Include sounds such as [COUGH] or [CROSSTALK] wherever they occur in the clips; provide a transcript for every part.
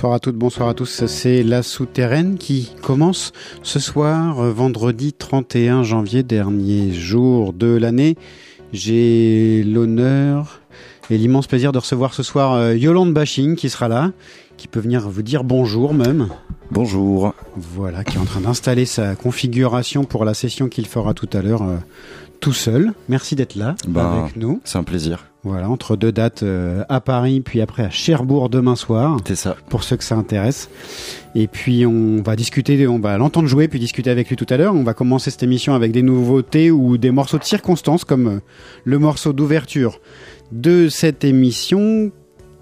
Bonsoir à toutes, bonsoir à tous. C'est La Souterraine qui commence ce soir, euh, vendredi 31 janvier, dernier jour de l'année. J'ai l'honneur et l'immense plaisir de recevoir ce soir euh, Yolande Bashing qui sera là, qui peut venir vous dire bonjour même. Bonjour. Voilà, qui est en train d'installer sa configuration pour la session qu'il fera tout à l'heure euh, tout seul. Merci d'être là Bah, avec nous. C'est un plaisir. Voilà, entre deux dates euh, à Paris, puis après à Cherbourg demain soir, C'est ça. pour ceux que ça intéresse. Et puis on va discuter, on va l'entendre jouer, puis discuter avec lui tout à l'heure. On va commencer cette émission avec des nouveautés ou des morceaux de circonstance, comme euh, le morceau d'ouverture de cette émission,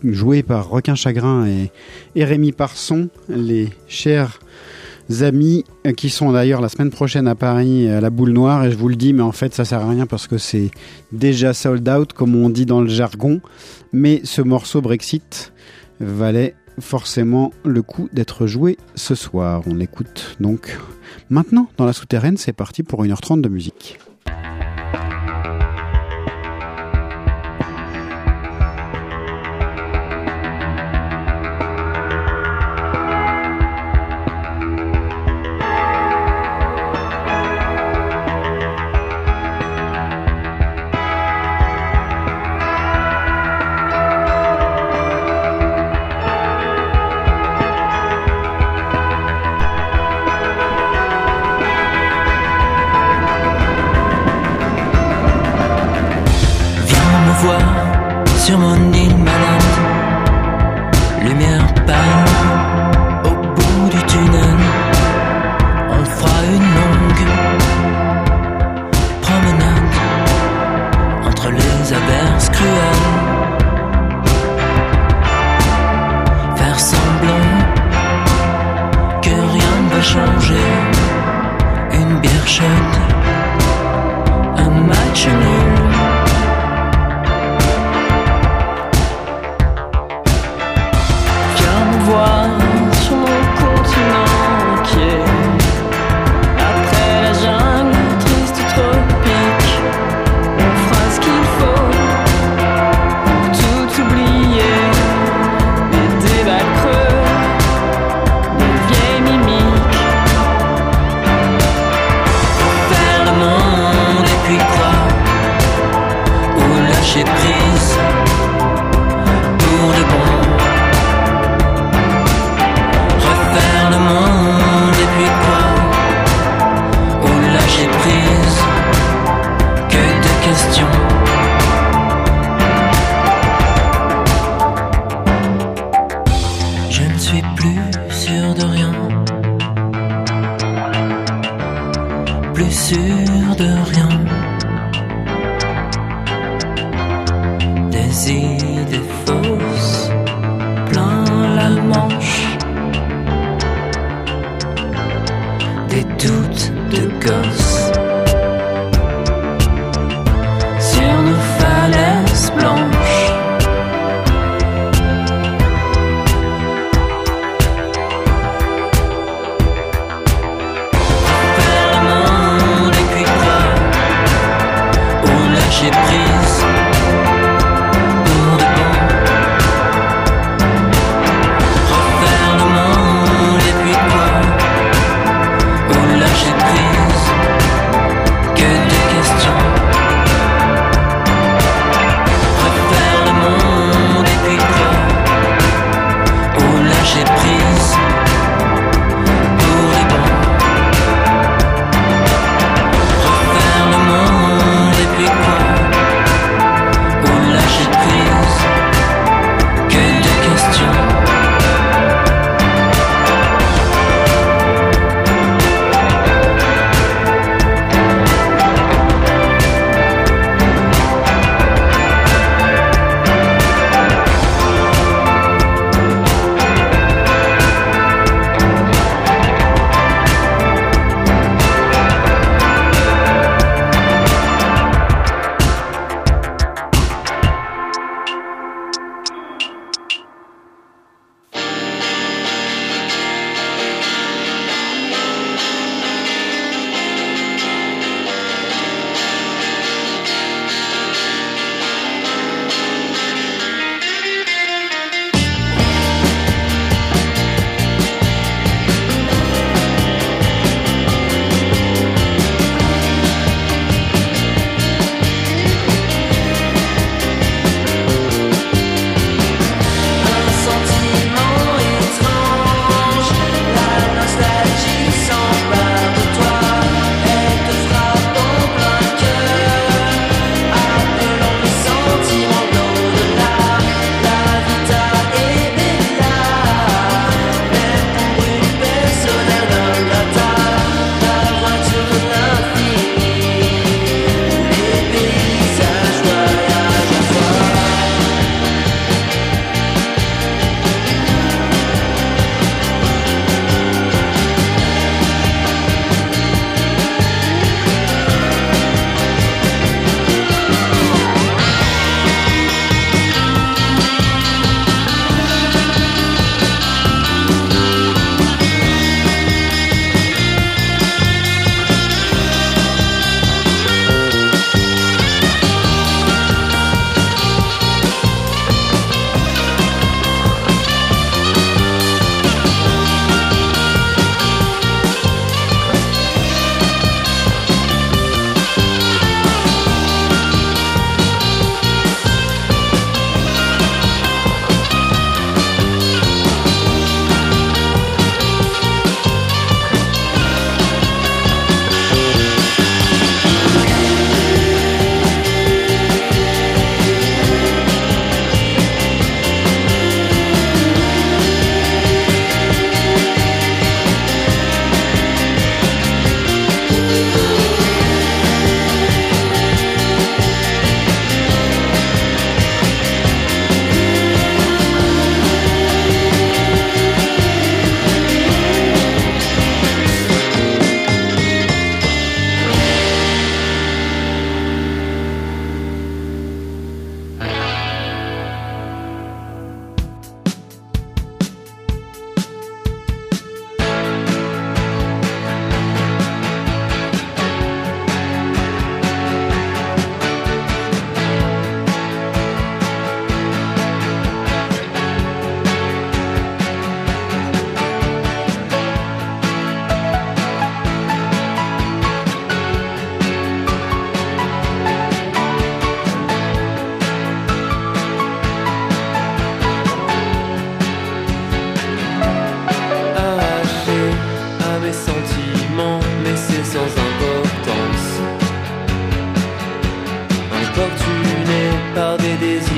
joué par Requin Chagrin et, et Rémi Parson, les chers amis euh, qui sont d'ailleurs la semaine prochaine à Paris à la boule noire et je vous le dis mais en fait ça sert à rien parce que c'est déjà sold out comme on dit dans le jargon. Mais ce morceau Brexit valait forcément le coup d'être joué ce soir. On l'écoute donc maintenant dans la souterraine. C'est parti pour 1h30 de musique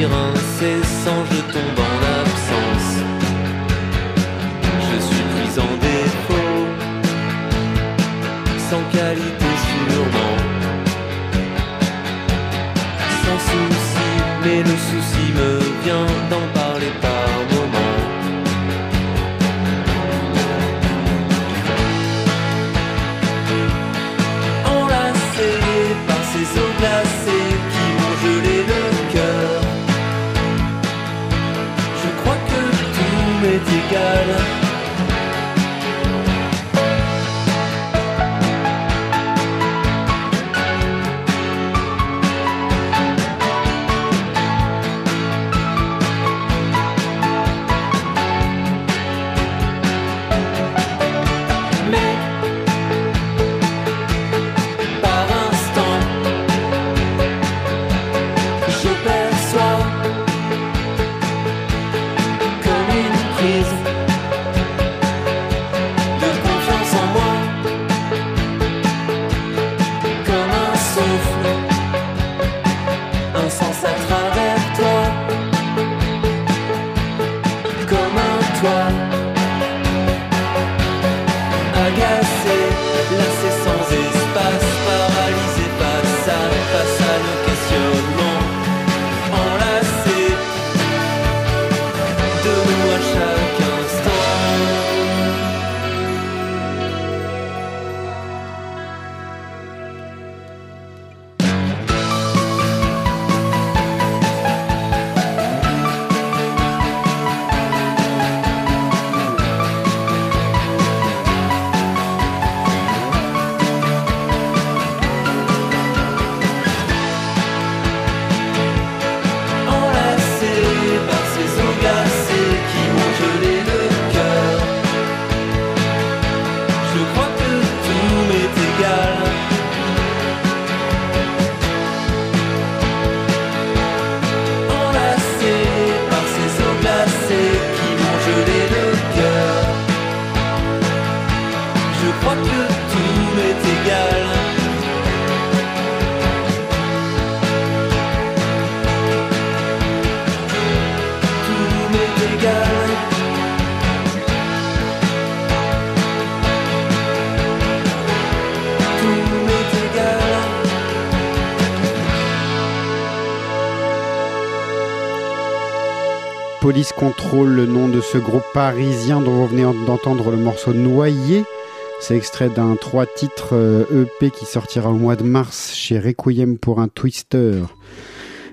incessants, je tombe en Police Control, le nom de ce groupe parisien dont vous venez d'entendre le morceau Noyé. C'est extrait d'un trois titres euh, EP qui sortira au mois de mars chez Requiem pour un Twister.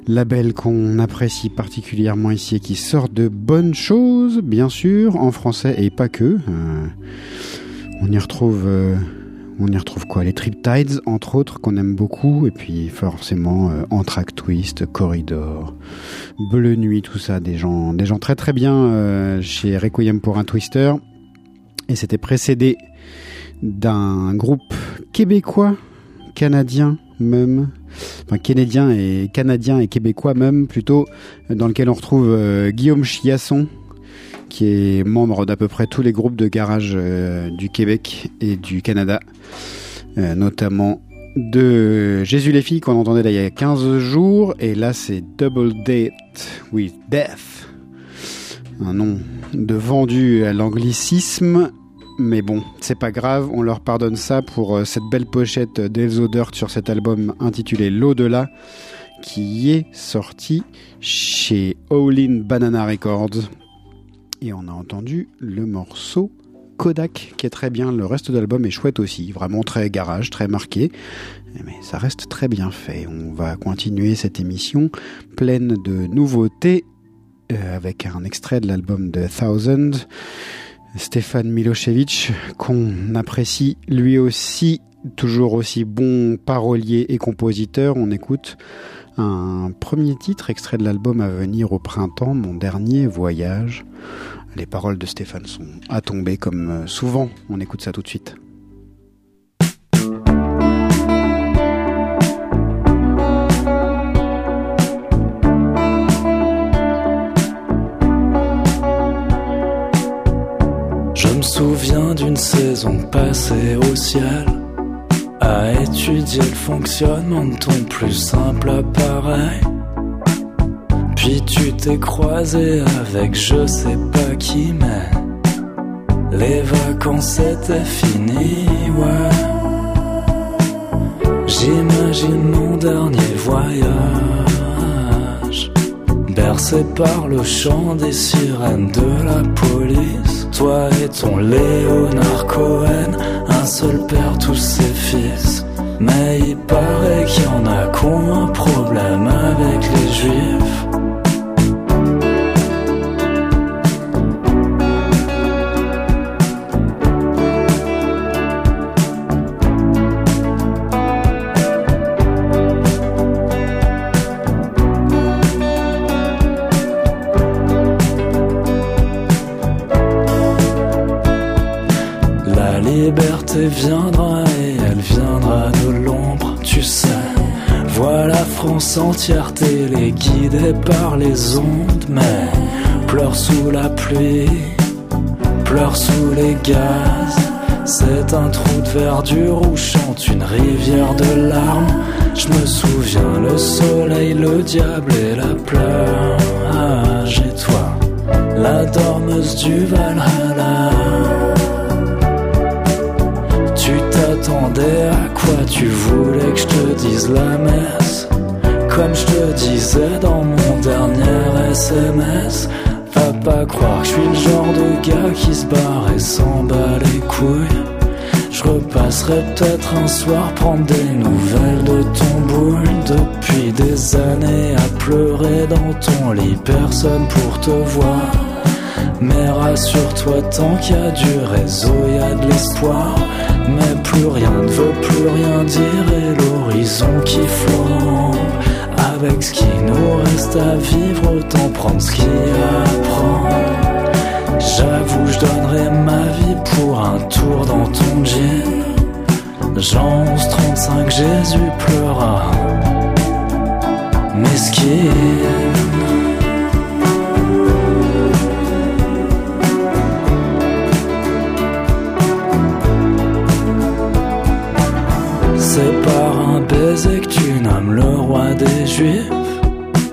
Label qu'on apprécie particulièrement ici et qui sort de bonnes choses, bien sûr, en français et pas que. Euh, on y retrouve, euh, on y retrouve quoi? Les Triptides, entre autres, qu'on aime beaucoup, et puis forcément euh, Anthrax Twist, Corridor, Bleu Nuit, tout ça, des gens, des gens très très bien euh, chez Requiem pour un Twister. Et c'était précédé d'un groupe québécois, canadien même, enfin canadien et canadien et québécois même plutôt, dans lequel on retrouve euh, Guillaume Chiasson, qui est membre d'à peu près tous les groupes de garage euh, du Québec et du Canada, euh, notamment de Jésus les filles qu'on entendait là il y a 15 jours, et là c'est Double Date with Death, un nom de vendu à l'anglicisme. Mais bon, c'est pas grave, on leur pardonne ça pour euh, cette belle pochette d'Elzo Dirt sur cet album intitulé L'au-delà, qui est sorti chez All In Banana Records. Et on a entendu le morceau Kodak, qui est très bien. Le reste de l'album est chouette aussi, vraiment très garage, très marqué. Mais ça reste très bien fait. On va continuer cette émission pleine de nouveautés euh, avec un extrait de l'album de Thousand. Stéphane Milosevic, qu'on apprécie lui aussi, toujours aussi bon parolier et compositeur. On écoute un premier titre extrait de l'album à venir au printemps, mon dernier voyage. Les paroles de Stéphane sont à tomber comme souvent. On écoute ça tout de suite. Je me souviens d'une saison passée au ciel, à étudier le fonctionnement de ton plus simple appareil. Puis tu t'es croisé avec je sais pas qui, mais les vacances étaient finies, ouais. J'imagine mon dernier voyage, bercé par le chant des sirènes de la police. Toi et ton Léonard Cohen, un seul père, tous ses Mais il paraît qu'il y en a qui un problème avec les juifs. La France entière téléguidée par les ondes, mais pleure sous la pluie, pleure sous les gaz. C'est un trou de verdure où chante une rivière de larmes. Je me souviens, le soleil, le diable et la plage. Et toi, la dormeuse du Valhalla. Tu t'attendais à quoi? Tu voulais que je te dise la messe Comme je te disais dans mon dernier SMS Va pas croire que je suis le genre de gars qui se barre et s'en bat les couilles Je repasserai peut-être un soir prendre des nouvelles de ton boule Depuis des années à pleurer dans ton lit Personne pour te voir mais rassure-toi, tant qu'il y a du réseau, il y a de l'espoir. Mais plus rien ne veut plus rien dire et l'horizon qui flambe. Avec ce qui nous reste à vivre, autant prendre ce qu'il y a à prendre. J'avoue, je donnerais ma vie pour un tour dans ton jean. Jean 1135, Jésus pleura. Mesquine. C'est par un baiser tu nommes le roi des juifs.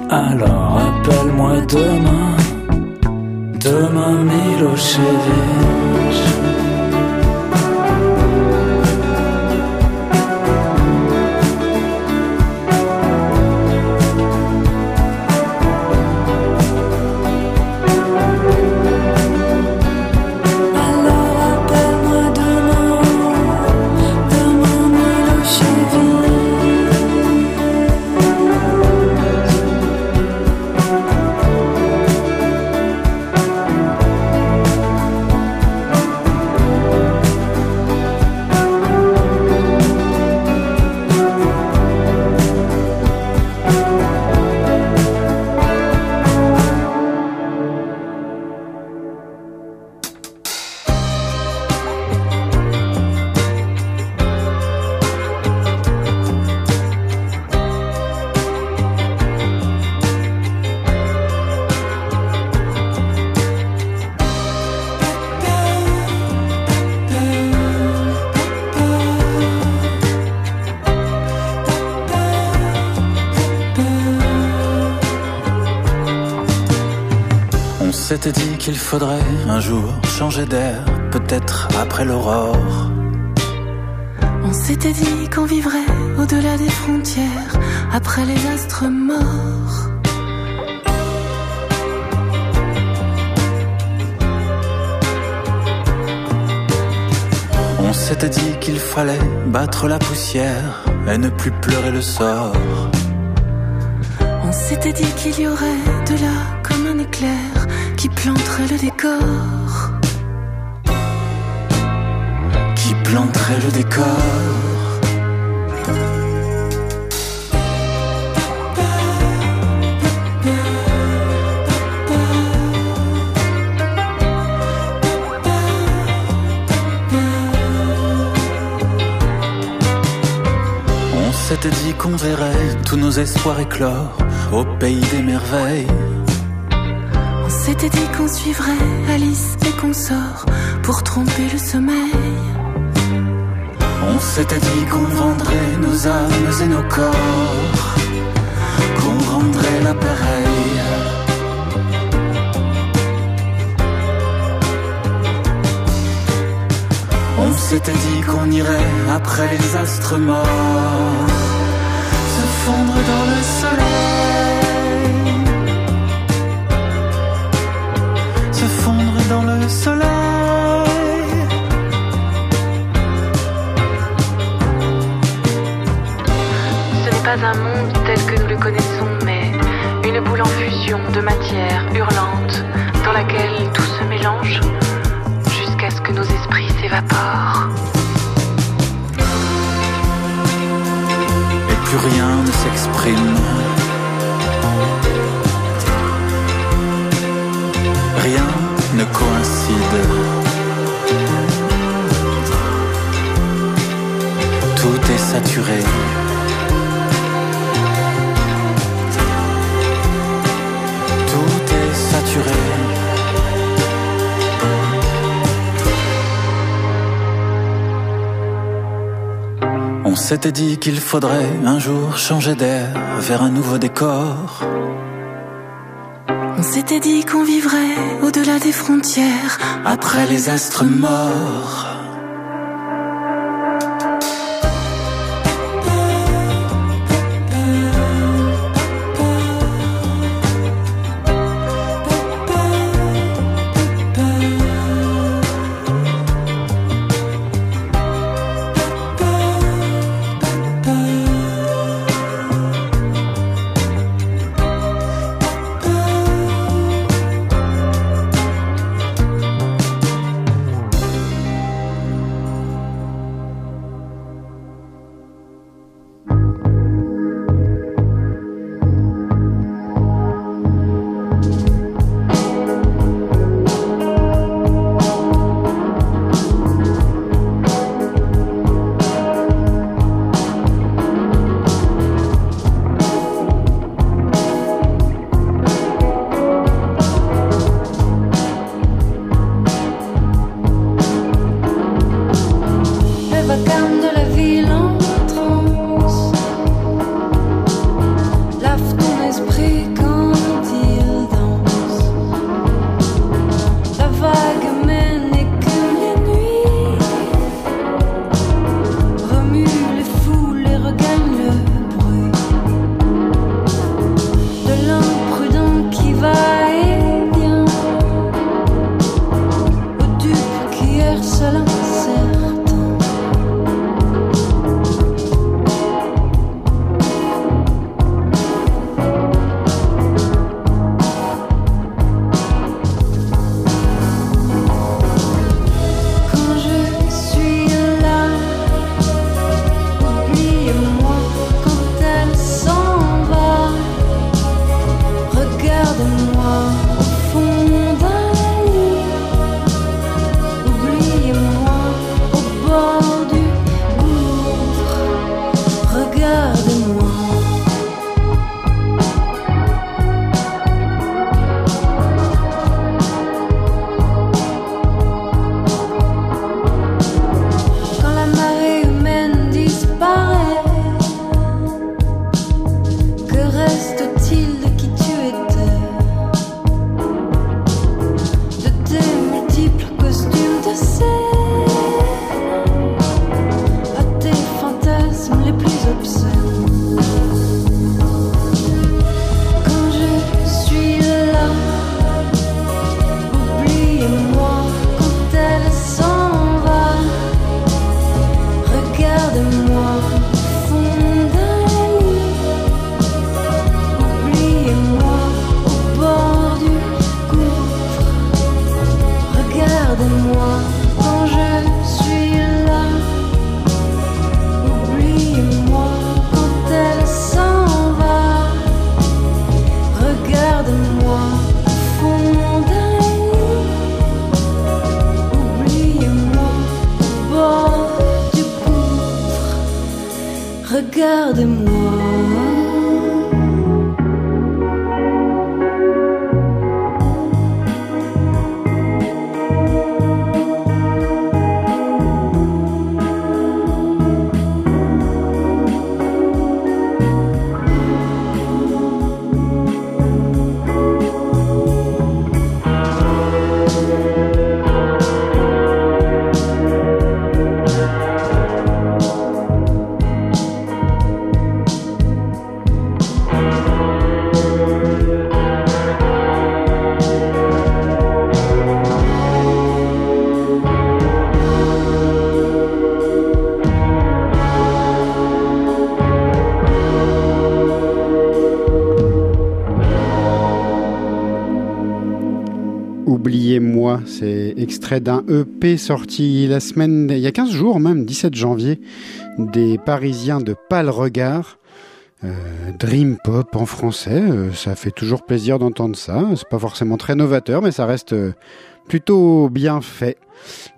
Alors appelle-moi demain, demain Milosevic. Qu'il faudrait un jour changer d'air, peut-être après l'aurore. On s'était dit qu'on vivrait au-delà des frontières, après les astres morts. On s'était dit qu'il fallait battre la poussière et ne plus pleurer le sort. On s'était dit qu'il y aurait de là comme un éclair qui planterait le décor. Qui planterait le décor On s'était dit qu'on verrait tous nos espoirs éclore au pays des merveilles. On s'était dit qu'on suivrait Alice et qu'on sort pour tromper le sommeil. On s'était dit qu'on vendrait nos âmes et nos corps, qu'on rendrait l'appareil. On s'était dit qu'on irait après les astres morts, se fondre dans le soleil, Ce n'est pas un monde tel que nous le connaissons, mais une boule en fusion de matière hurlante dans laquelle tout se mélange jusqu'à ce que nos esprits s'évaporent. et plus rien ne s'exprime. Rien ne coïncide. Tout est saturé. Tout est saturé. On s'était dit qu'il faudrait un jour changer d'air vers un nouveau décor. S'était dit qu'on vivrait au-delà des frontières. Après les astres morts. Extrait d'un EP sorti la semaine, il y a 15 jours même, 17 janvier, des Parisiens de Pâle Regard. Euh, dream pop en français, euh, ça fait toujours plaisir d'entendre ça. C'est pas forcément très novateur, mais ça reste euh, plutôt bien fait.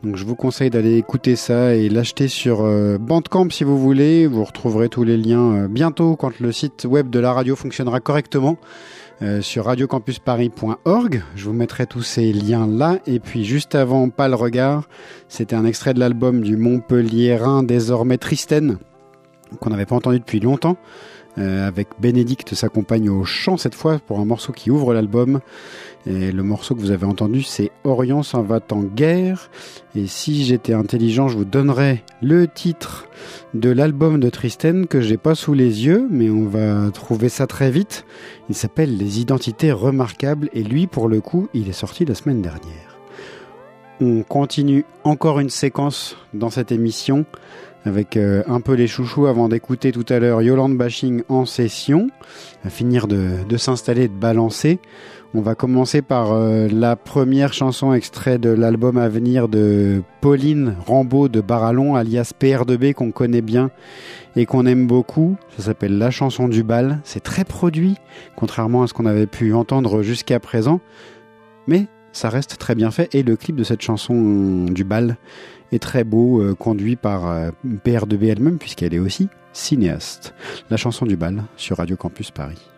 Donc je vous conseille d'aller écouter ça et l'acheter sur Bandcamp si vous voulez. Vous retrouverez tous les liens bientôt quand le site web de la radio fonctionnera correctement. Euh, sur radiocampusparis.org. Je vous mettrai tous ces liens là. Et puis juste avant, pas le regard, c'était un extrait de l'album du Montpelliérain désormais Tristène, qu'on n'avait pas entendu depuis longtemps. Euh, avec Bénédicte s'accompagne au chant cette fois pour un morceau qui ouvre l'album. Et le morceau que vous avez entendu, c'est Orient s'en va en guerre. Et si j'étais intelligent, je vous donnerais le titre de l'album de Tristène que j'ai pas sous les yeux, mais on va trouver ça très vite. Il s'appelle Les Identités Remarquables et lui, pour le coup, il est sorti la semaine dernière. On continue encore une séquence dans cette émission avec euh, un peu les chouchous avant d'écouter tout à l'heure Yolande Bashing en session, à finir de, de s'installer et de balancer. On va commencer par euh, la première chanson extrait de l'album à venir de Pauline Rambaud de Barallon, alias PR2B, qu'on connaît bien et qu'on aime beaucoup. Ça s'appelle La chanson du bal. C'est très produit, contrairement à ce qu'on avait pu entendre jusqu'à présent. Mais ça reste très bien fait et le clip de cette chanson du bal est très beau, euh, conduit par euh, PR2B elle-même, puisqu'elle est aussi cinéaste. La chanson du bal sur Radio Campus Paris.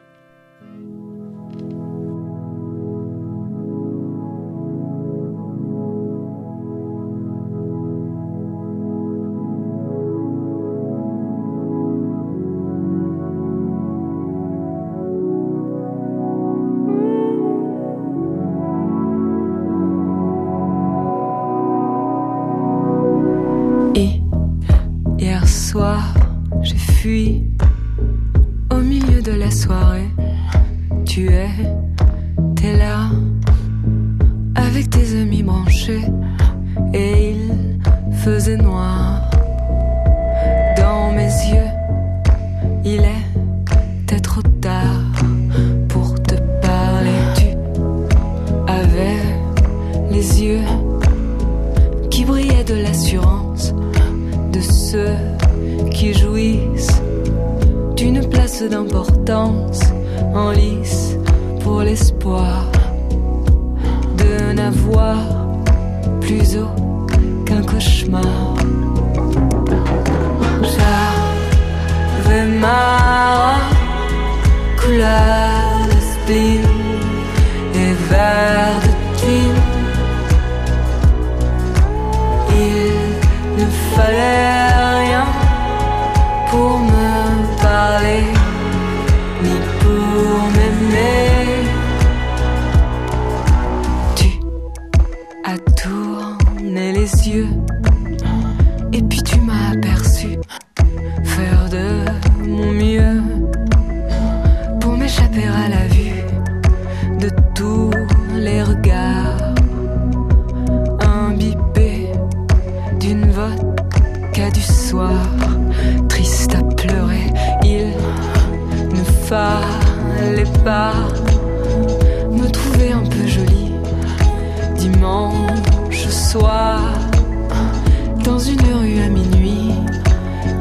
À minuit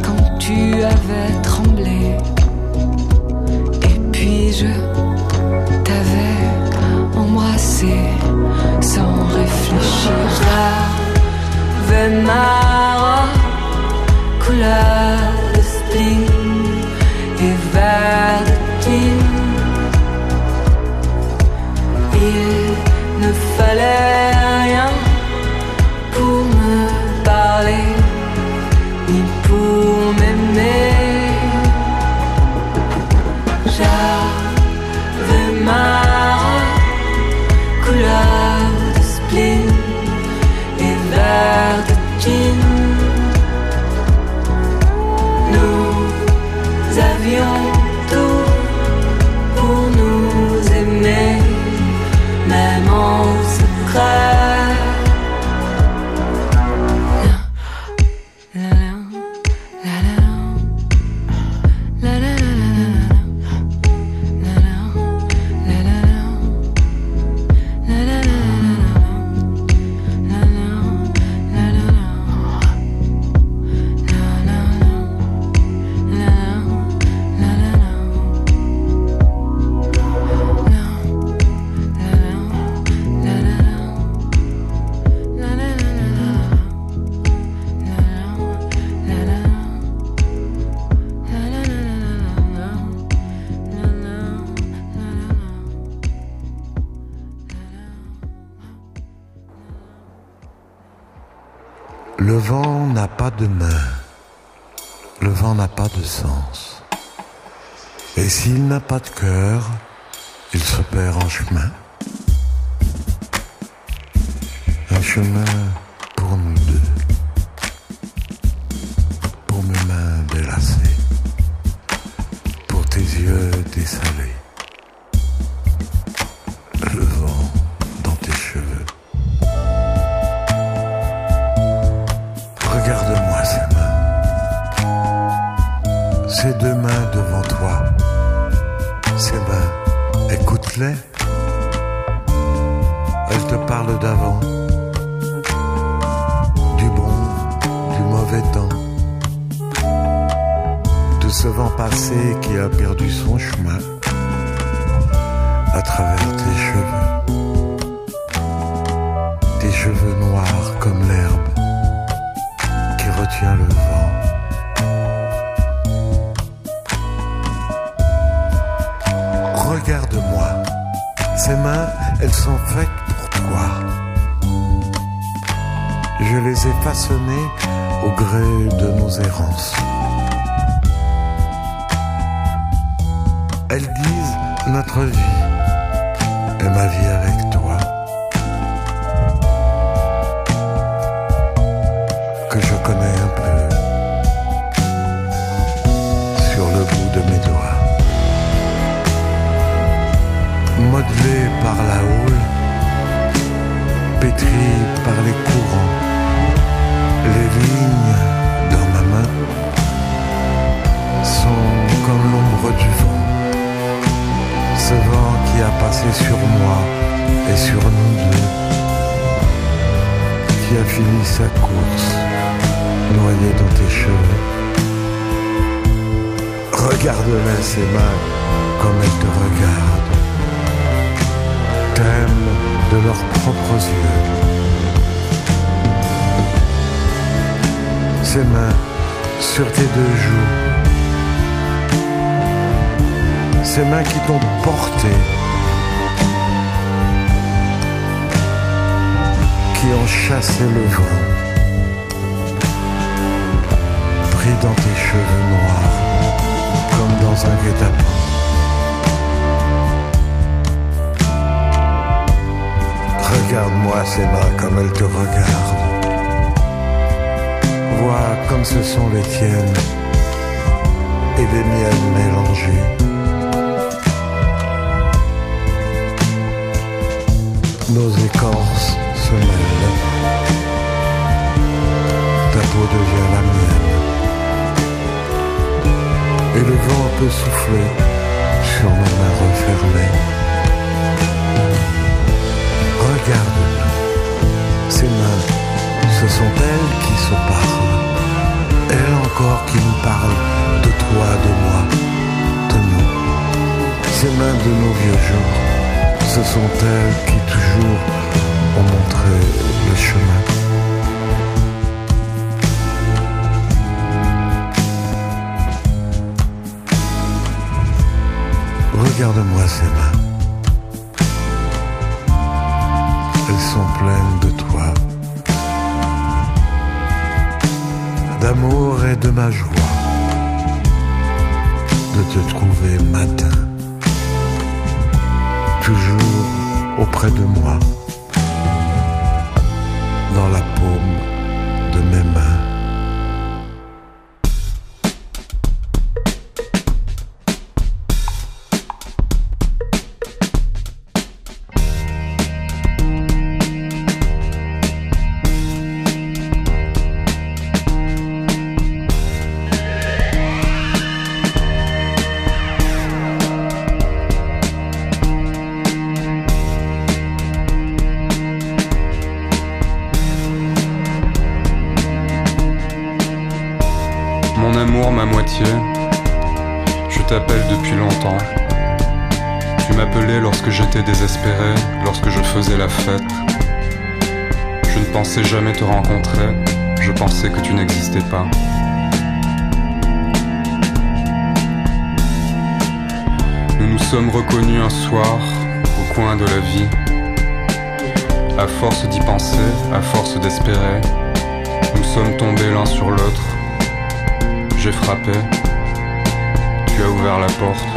quand tu avais tremblé. Et puis je mains, elles sont faites pour toi. Je les ai façonnées au gré de nos errances. Elles disent notre vie et ma vie avec toi. Que je connais la houle, pétri par les courants, les lignes dans ma main sont comme l'ombre du vent. Ce vent qui a passé sur moi et sur nous deux, qui a fini sa course, noyé dans tes cheveux. Regarde-les ces mains comme elles te regardent t'aiment de leurs propres yeux. Ces mains sur tes deux joues, ces mains qui t'ont porté, qui ont chassé le vent, pris dans tes cheveux noirs, comme dans un guet-apens. Regarde-moi ces mains comme elles te regardent. Vois comme ce sont les tiennes et les miennes mélangées. Nos écorces se mêlent. Ta peau devient la mienne. Et le vent peut souffler sur nos mains refermées. Ces mains, ce sont elles qui se parlent. Elles encore qui nous parlent de toi, de moi, de nous. Ces mains de nos vieux jours, ce sont elles qui toujours ont montré le chemin. Regarde-moi ces mains. Elles sont pleines de d'amour et de ma joie, de te trouver matin, toujours auprès de moi, dans la paume de mes mains. Jamais te rencontrer, je pensais que tu n'existais pas. Nous nous sommes reconnus un soir au coin de la vie. À force d'y penser, à force d'espérer, nous sommes tombés l'un sur l'autre. J'ai frappé. Tu as ouvert la porte.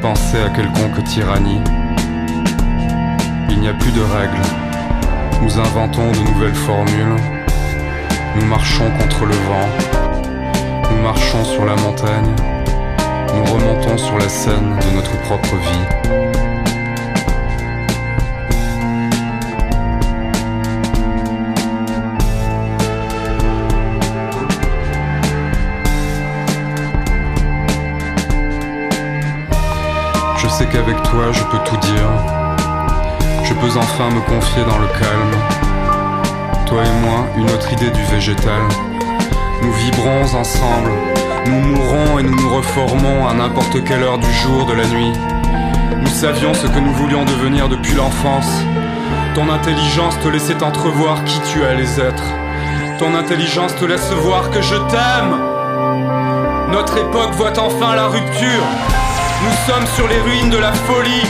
Pensées à quelconque tyrannie. Il n'y a plus de règles. Nous inventons de nouvelles formules. Nous marchons contre le vent. Nous marchons sur la montagne. Nous remontons sur la scène de notre propre vie. Qu'avec toi je peux tout dire. Je peux enfin me confier dans le calme. Toi et moi, une autre idée du végétal. Nous vibrons ensemble, nous mourrons et nous nous reformons à n'importe quelle heure du jour, de la nuit. Nous savions ce que nous voulions devenir depuis l'enfance. Ton intelligence te laissait entrevoir qui tu allais être. Ton intelligence te laisse voir que je t'aime. Notre époque voit enfin la rupture. Nous sommes sur les ruines de la folie.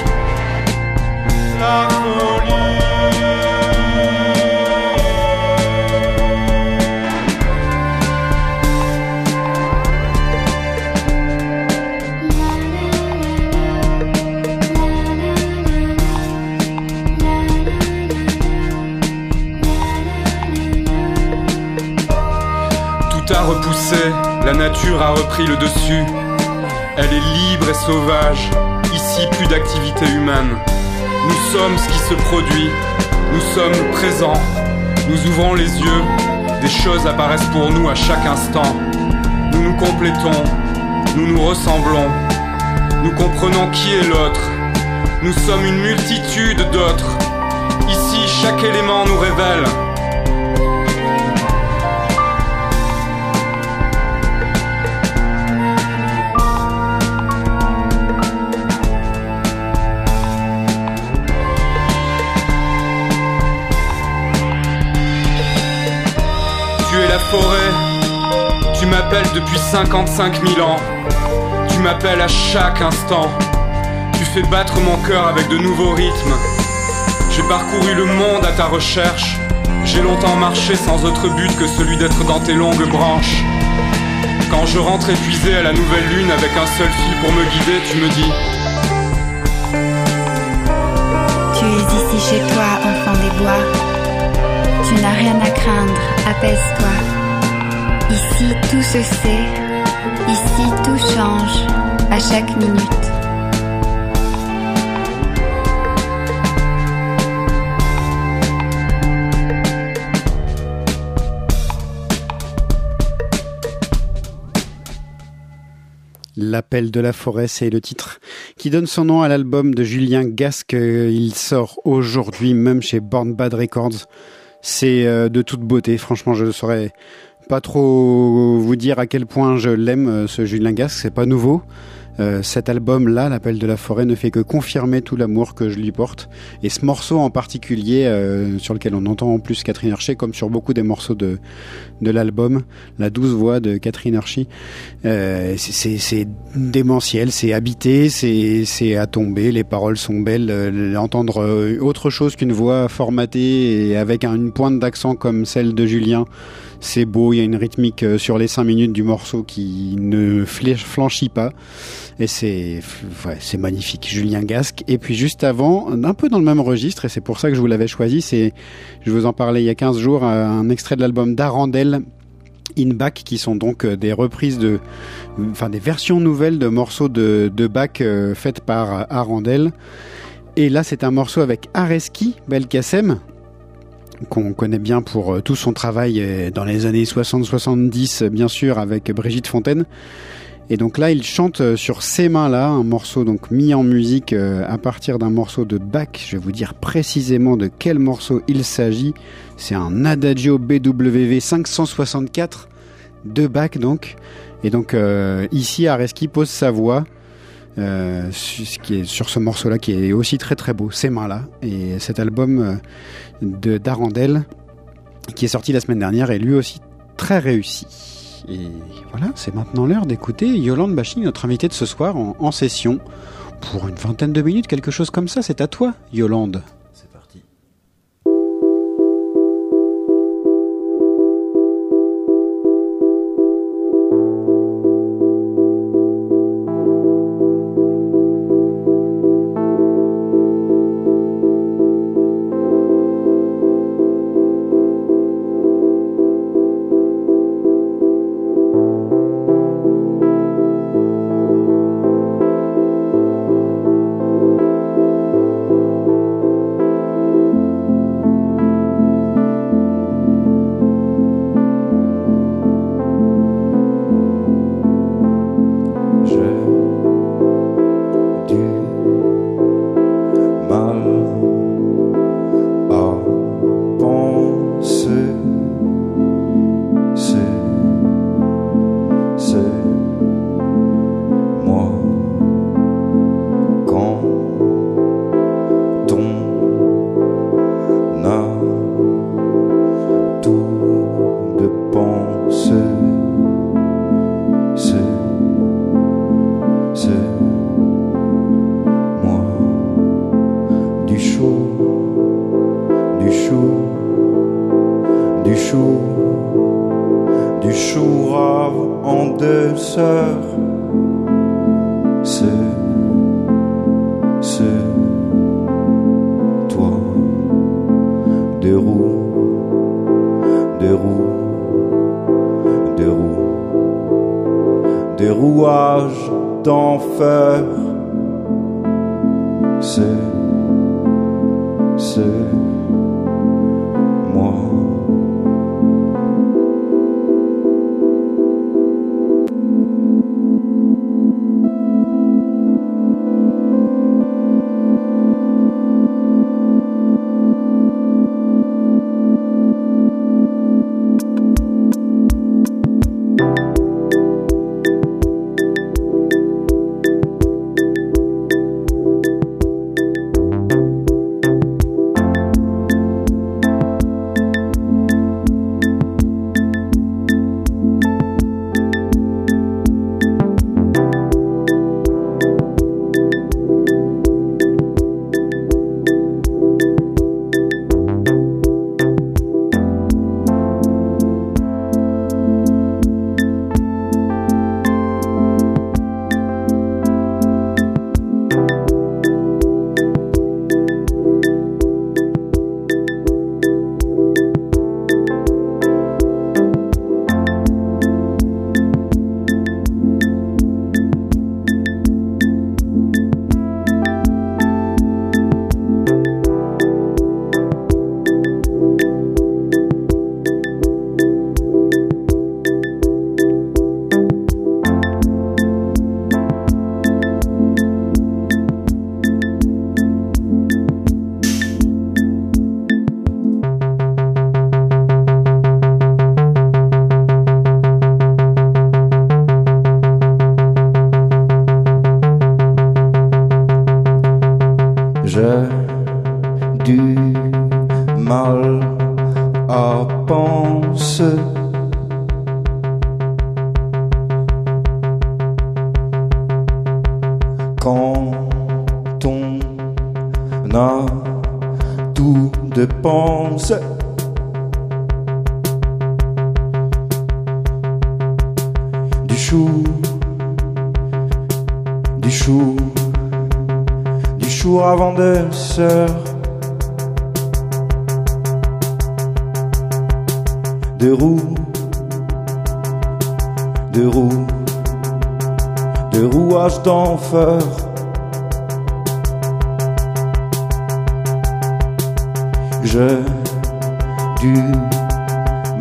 La folie. Repoussé, la nature a repris le dessus. Elle est libre et sauvage. Ici, plus d'activité humaine. Nous sommes ce qui se produit. Nous sommes présents. Nous ouvrons les yeux. Des choses apparaissent pour nous à chaque instant. Nous nous complétons. Nous nous ressemblons. Nous comprenons qui est l'autre. Nous sommes une multitude d'autres. Ici, chaque élément nous révèle. Forêt. Tu m'appelles depuis 55 000 ans. Tu m'appelles à chaque instant. Tu fais battre mon cœur avec de nouveaux rythmes. J'ai parcouru le monde à ta recherche. J'ai longtemps marché sans autre but que celui d'être dans tes longues branches. Quand je rentre épuisé à la nouvelle lune avec un seul fil pour me guider, tu me dis Tu es ici chez toi, enfant des bois. Tu n'as rien à craindre, apaise-toi. Ici tout se sait, ici tout change à chaque minute. L'appel de la forêt, c'est le titre qui donne son nom à l'album de Julien Gasque. Il sort aujourd'hui même chez Born Bad Records. C'est euh, de toute beauté. Franchement, je saurais pas trop vous dire à quel point je l'aime, euh, ce Julien Gasque, c'est pas nouveau. Euh, cet album-là, L'appel de la forêt, ne fait que confirmer tout l'amour que je lui porte. Et ce morceau en particulier, euh, sur lequel on entend en plus Catherine Archer, comme sur beaucoup des morceaux de, de l'album, la douce voix de Catherine Archie, euh, c'est démentiel, c'est habité, c'est à tomber, les paroles sont belles. Euh, entendre euh, autre chose qu'une voix formatée et avec une pointe d'accent comme celle de Julien, c'est beau, il y a une rythmique sur les cinq minutes du morceau qui ne flanchit pas. Et c'est ouais, magnifique, Julien Gasque. Et puis juste avant, un peu dans le même registre, et c'est pour ça que je vous l'avais choisi, c'est, je vous en parlais il y a 15 jours, un extrait de l'album d'Arandel, In Back, qui sont donc euh, des reprises de, enfin des versions nouvelles de morceaux de, de Bach euh, faites par Arandel. Et là, c'est un morceau avec Areski Belkacem, qu'on connaît bien pour euh, tout son travail dans les années 60-70, euh, bien sûr, avec Brigitte Fontaine. Et donc là, il chante sur ces mains-là, un morceau donc mis en musique à partir d'un morceau de Bach. Je vais vous dire précisément de quel morceau il s'agit. C'est un Adagio BWV 564 de Bach donc. Et donc ici, Areski pose sa voix. Euh, sur ce morceau-là qui est aussi très très beau, ces mains-là. Et cet album euh, de d'Arandel qui est sorti la semaine dernière est lui aussi très réussi. Et voilà, c'est maintenant l'heure d'écouter Yolande Baching, notre invitée de ce soir en, en session pour une vingtaine de minutes, quelque chose comme ça. C'est à toi, Yolande. Je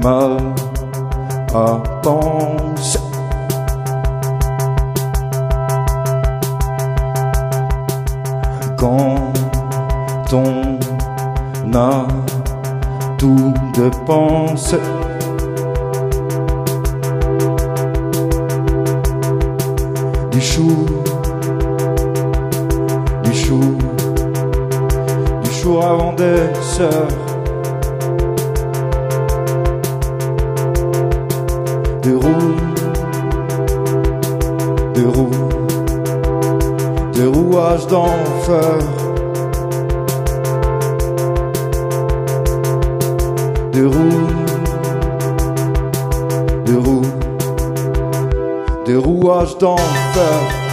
à penser. Quand on a tout dépensé. Du chou, du chou, du chou avant des sœurs. De roues, de roues, de rouages d'enfer, de roues, de roues, de rouages d'enfer.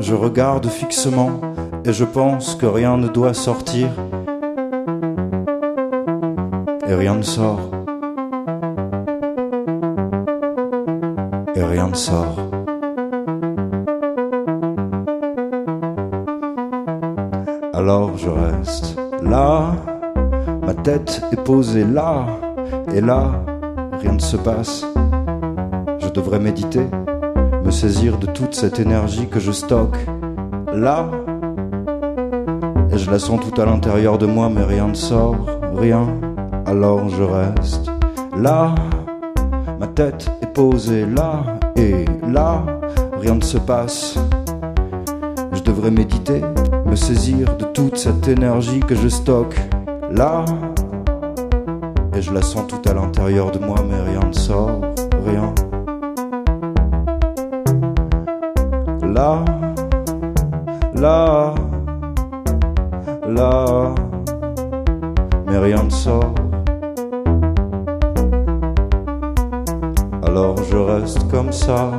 Je regarde fixement et je pense que rien ne doit sortir. Et rien ne sort. Et rien ne sort. Alors je reste là, ma tête est posée là, et là, rien ne se passe. Je devrais méditer me saisir de toute cette énergie que je stocke là. Et je la sens tout à l'intérieur de moi, mais rien ne sort, rien. Alors je reste là, ma tête est posée là, et là, rien ne se passe. Je devrais méditer, me saisir de toute cette énergie que je stocke là. Et je la sens tout à l'intérieur de moi, mais rien ne sort, rien. Comme ça,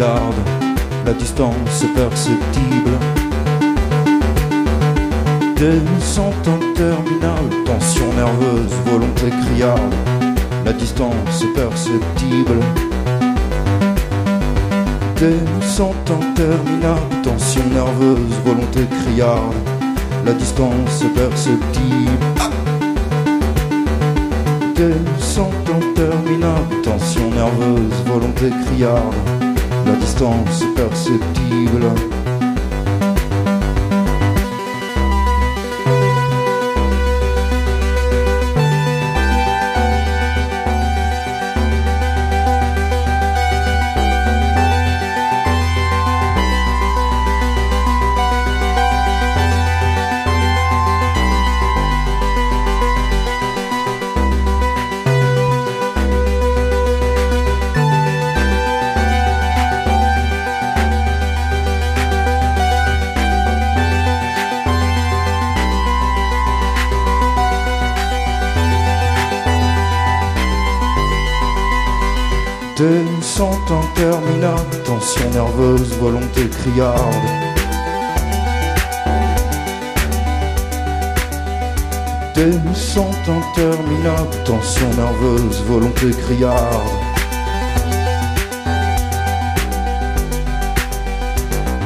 la distance perceptible. Descente interminable, tension nerveuse, volonté criarde, la distance perceptible. Descente interminable, tension nerveuse, volonté criarde, la distance perceptible. Descente interminable, tension nerveuse, volonté criarde, la distance perceptible. Nerveuse, volonté criarde. Descente interminable, tension nerveuse, volonté criarde.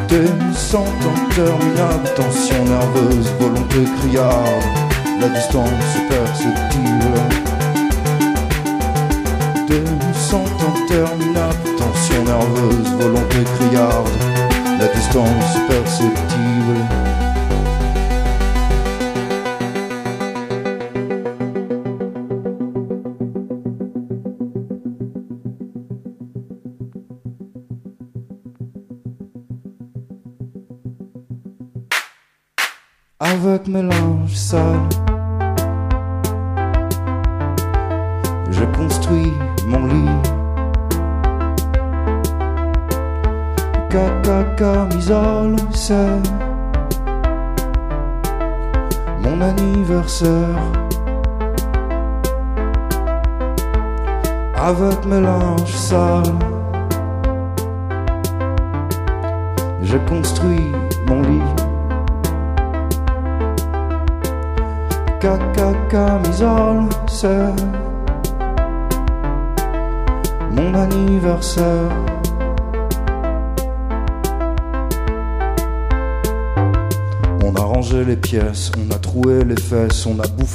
Descente interminable, tension nerveuse, volonté criarde. La distance perceptible. Descente interminable, tension nerveuse, volonté criarde, la distance perceptible. Avec mes linges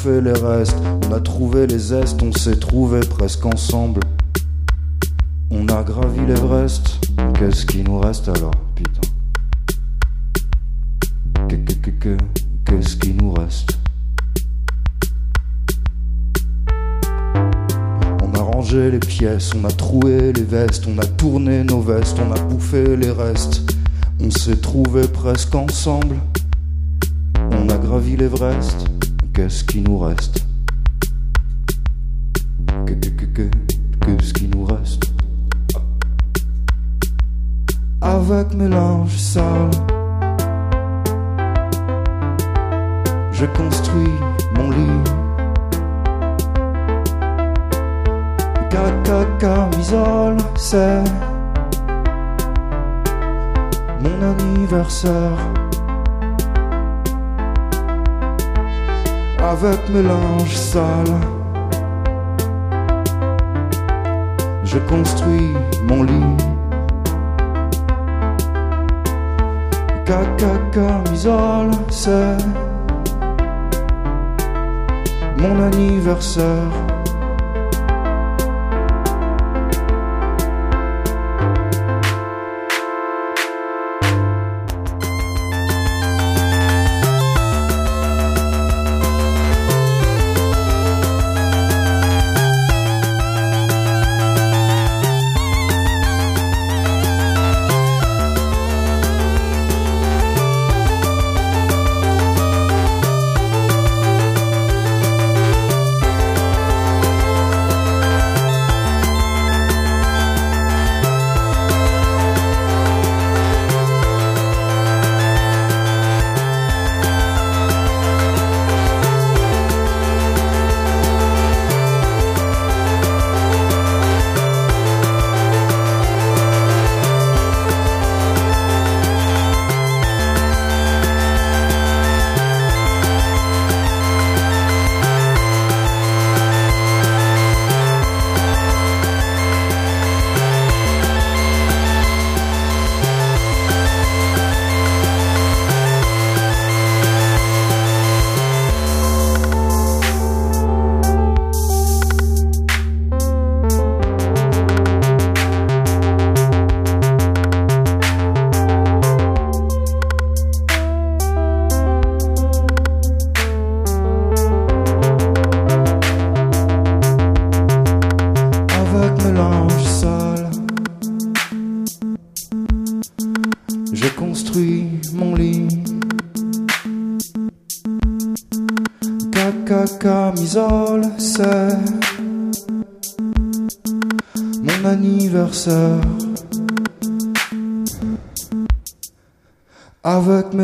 les restes, on a trouvé les zestes, on s'est trouvé presque ensemble. On a gravi l'Everest, qu'est-ce qui nous reste alors, putain? Qu'est-ce que, que, qu'est-ce qui nous reste? On a rangé les pièces, on a troué les vestes, on a tourné nos vestes, on a bouffé les restes. On s'est trouvé presque ensemble. On a gravi l'Everest. Qu'est-ce qui nous reste. Que, que, que, que, qu'est-ce qui nous reste. Avec mes linges sales, je construis Linges sales, je construis mon lit. Caca, camisole, c'est mon anniversaire.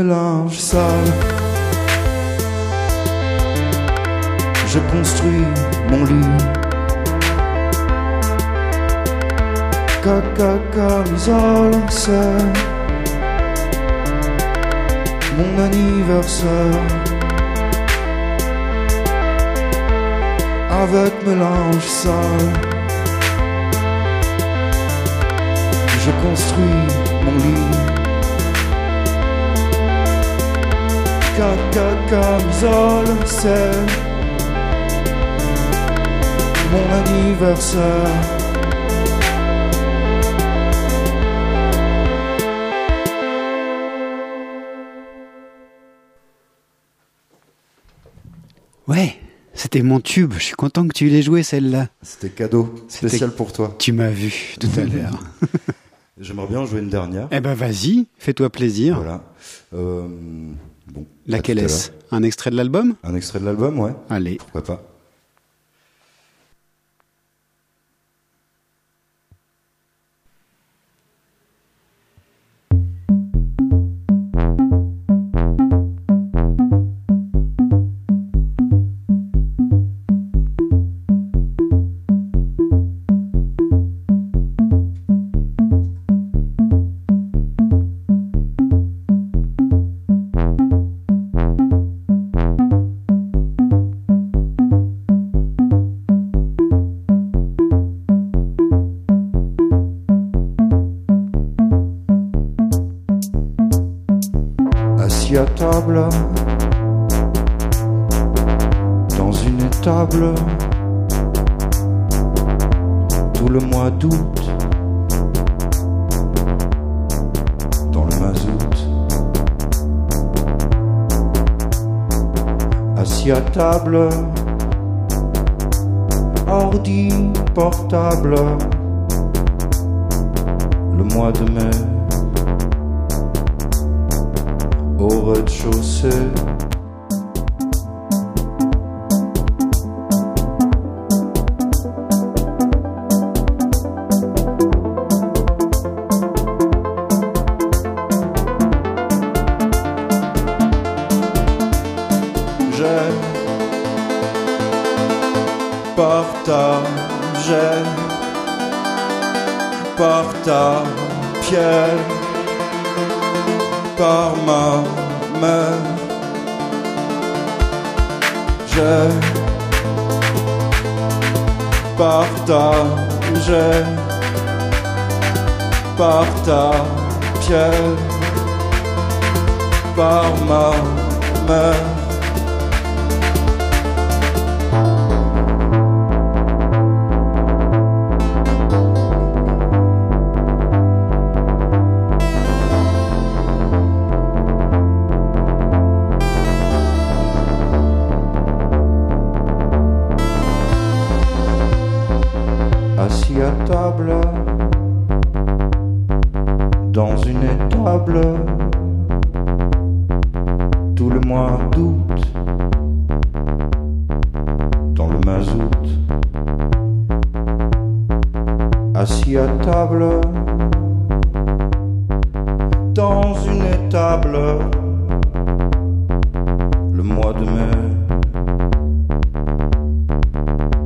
Linges sales. Je construis mon lit. Caca, camisole, c'est mon anniversaire. Avec mes linges sales, je construis mon lit. Camisole, c'est mon anniversaire. Ouais, c'était mon tube. Je suis content que tu l'aies joué celle-là. C'était cadeau, C'était- spécial pour toi. Tu m'as vu tout à [LAUGHS] l'heure. J'aimerais bien jouer une dernière. eh ben vas-y, fais-toi plaisir. Voilà. Euh, bon. Laquelle est-ce? Un extrait de l'album? Un extrait de l'album, ouais. Allez. Pourquoi pas.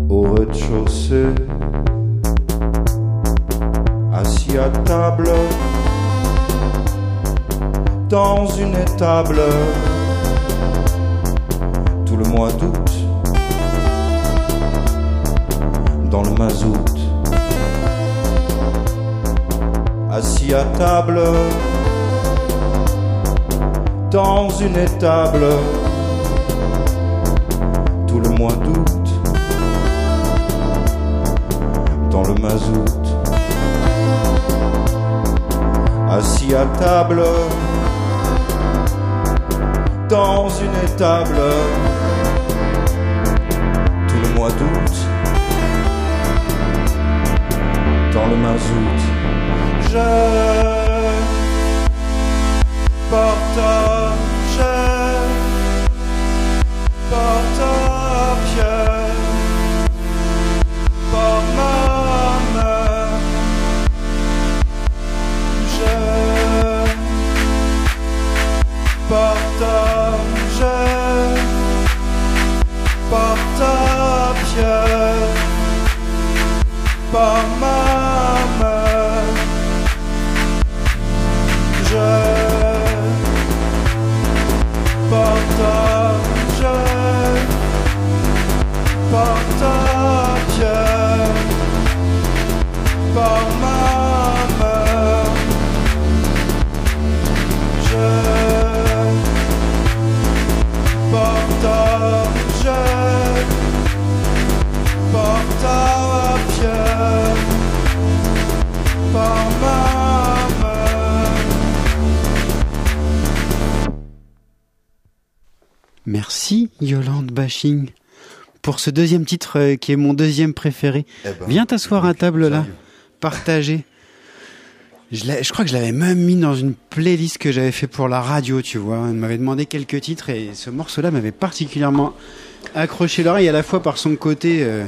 Au rez-de-chaussée. Assis à table. Dans une étable. Tout le mois d'août. Dans le mazout. Assis à table. Dans une étable tout le mois d'août. Dans le mazout. Assis à table. Dans une étable. Tout le mois d'août. Dans le mazout. Je partage partage par Merci Yolande Bashing pour ce deuxième titre euh, qui est mon deuxième préféré. Eh ben, Viens t'asseoir à table là, partager. Je, crois que je l'avais même mis dans une playlist que j'avais fait pour la radio, tu vois. On m'avait demandé quelques titres et ce morceau-là m'avait particulièrement accroché l'oreille à la fois par son côté euh,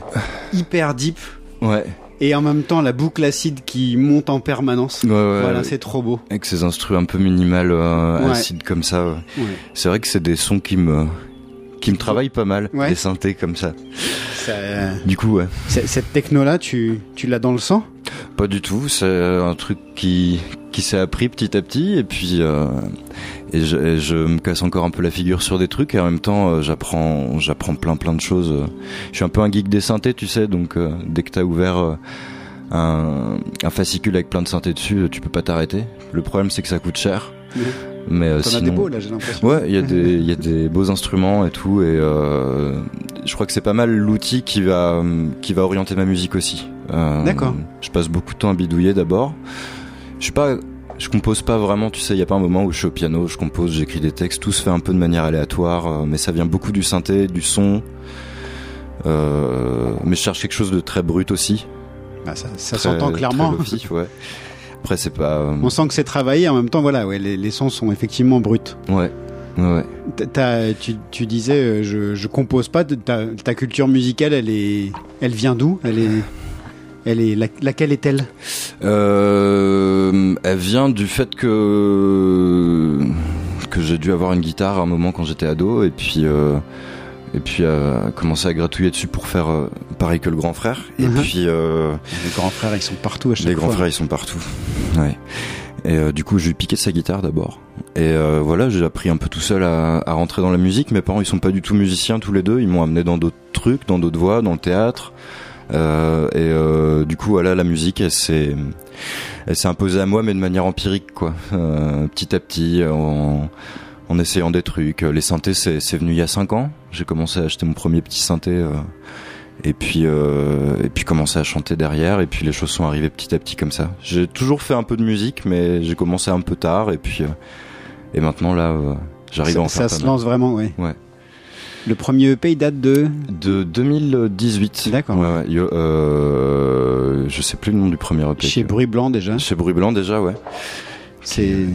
hyper deep Ouais. et en même temps la boucle acide qui monte en permanence. Ouais, ouais, voilà, c'est trop beau. Avec ces instruments un peu minimal, euh, Ouais. acides comme ça. ouais. Ouais. C'est vrai que c'est des sons qui me qui me travaillent pas mal, Ouais. des synthés comme ça. Ça, euh, Du coup, ouais. cette techno-là, tu, tu l'as dans le sang? Pas du tout. C'est un truc qui qui s'est appris petit à petit et puis euh, et, je, et je me casse encore un peu la figure sur des trucs et en même temps euh, j'apprends j'apprends plein plein de choses. Je suis un peu un geek des synthés, tu sais. Donc euh, dès que t'as ouvert un, un fascicule avec plein de synthés dessus, tu peux pas t'arrêter. Le problème c'est que ça coûte cher. Mais euh, sinon, des beaux là, j'ai l'impression. Ouais, il y a des il y a des beaux instruments et tout et euh, je crois que c'est pas mal l'outil qui va qui va orienter ma musique aussi. Euh, D'accord. Je passe beaucoup de temps à bidouiller d'abord. Je suis pas je compose pas vraiment, tu sais, il y a pas un moment où je suis au piano, je compose, j'écris des textes, tout se fait un peu de manière aléatoire, euh, mais ça vient beaucoup du synthé, du son. Mais je cherche quelque chose de très brut aussi. Bah, ça s'entend clairement. très lofi, ouais. [LAUGHS] Après, c'est pas. euh, On sent que c'est travaillé. En même temps, voilà, ouais, les, les sons sont effectivement bruts. Ouais. T'as- tu, tu disais, euh, je, je compose pas. Ta, ta culture musicale, elle est, elle vient d'où? Elle est, elle est, la- laquelle est-elle? Euh, elle vient du fait que que j'ai dû avoir une guitare à un moment quand j'étais ado et puis euh, et puis euh, commencer à gratouiller dessus pour faire pareil que le grand frère. Et Mhm. puis euh, Les grands frères, ils sont partout à chaque les fois. grands frères ils sont partout. [LAUGHS] Ouais. Et euh, du coup je lui ai piqué sa guitare d'abord. Et euh, voilà j'ai appris un peu tout seul à, à rentrer dans la musique. Mes parents ils sont pas du tout musiciens tous les deux. Ils m'ont amené dans d'autres trucs dans d'autres voies dans le théâtre. Euh, et du coup voilà la musique elle s'est elle s'est imposée à moi mais de manière empirique quoi. Petit à petit en, en essayant des trucs. Les synthés c'est c'est venu il y a cinq ans. J'ai commencé à acheter mon premier petit synthé et puis euh, et puis commencé à chanter derrière et puis les choses sont arrivées petit à petit comme ça j'ai toujours fait un peu de musique mais j'ai commencé un peu tard et puis euh, et maintenant là euh, j'arrive à en Ça, ça se lance vraiment, ouais. Ouais. Le premier EP il date de. de 2018 D'accord. ouais, ouais. Euh, je sais plus le nom du premier EP Chez Bruit Blanc déjà. chez Bruit Blanc déjà ouais C'est.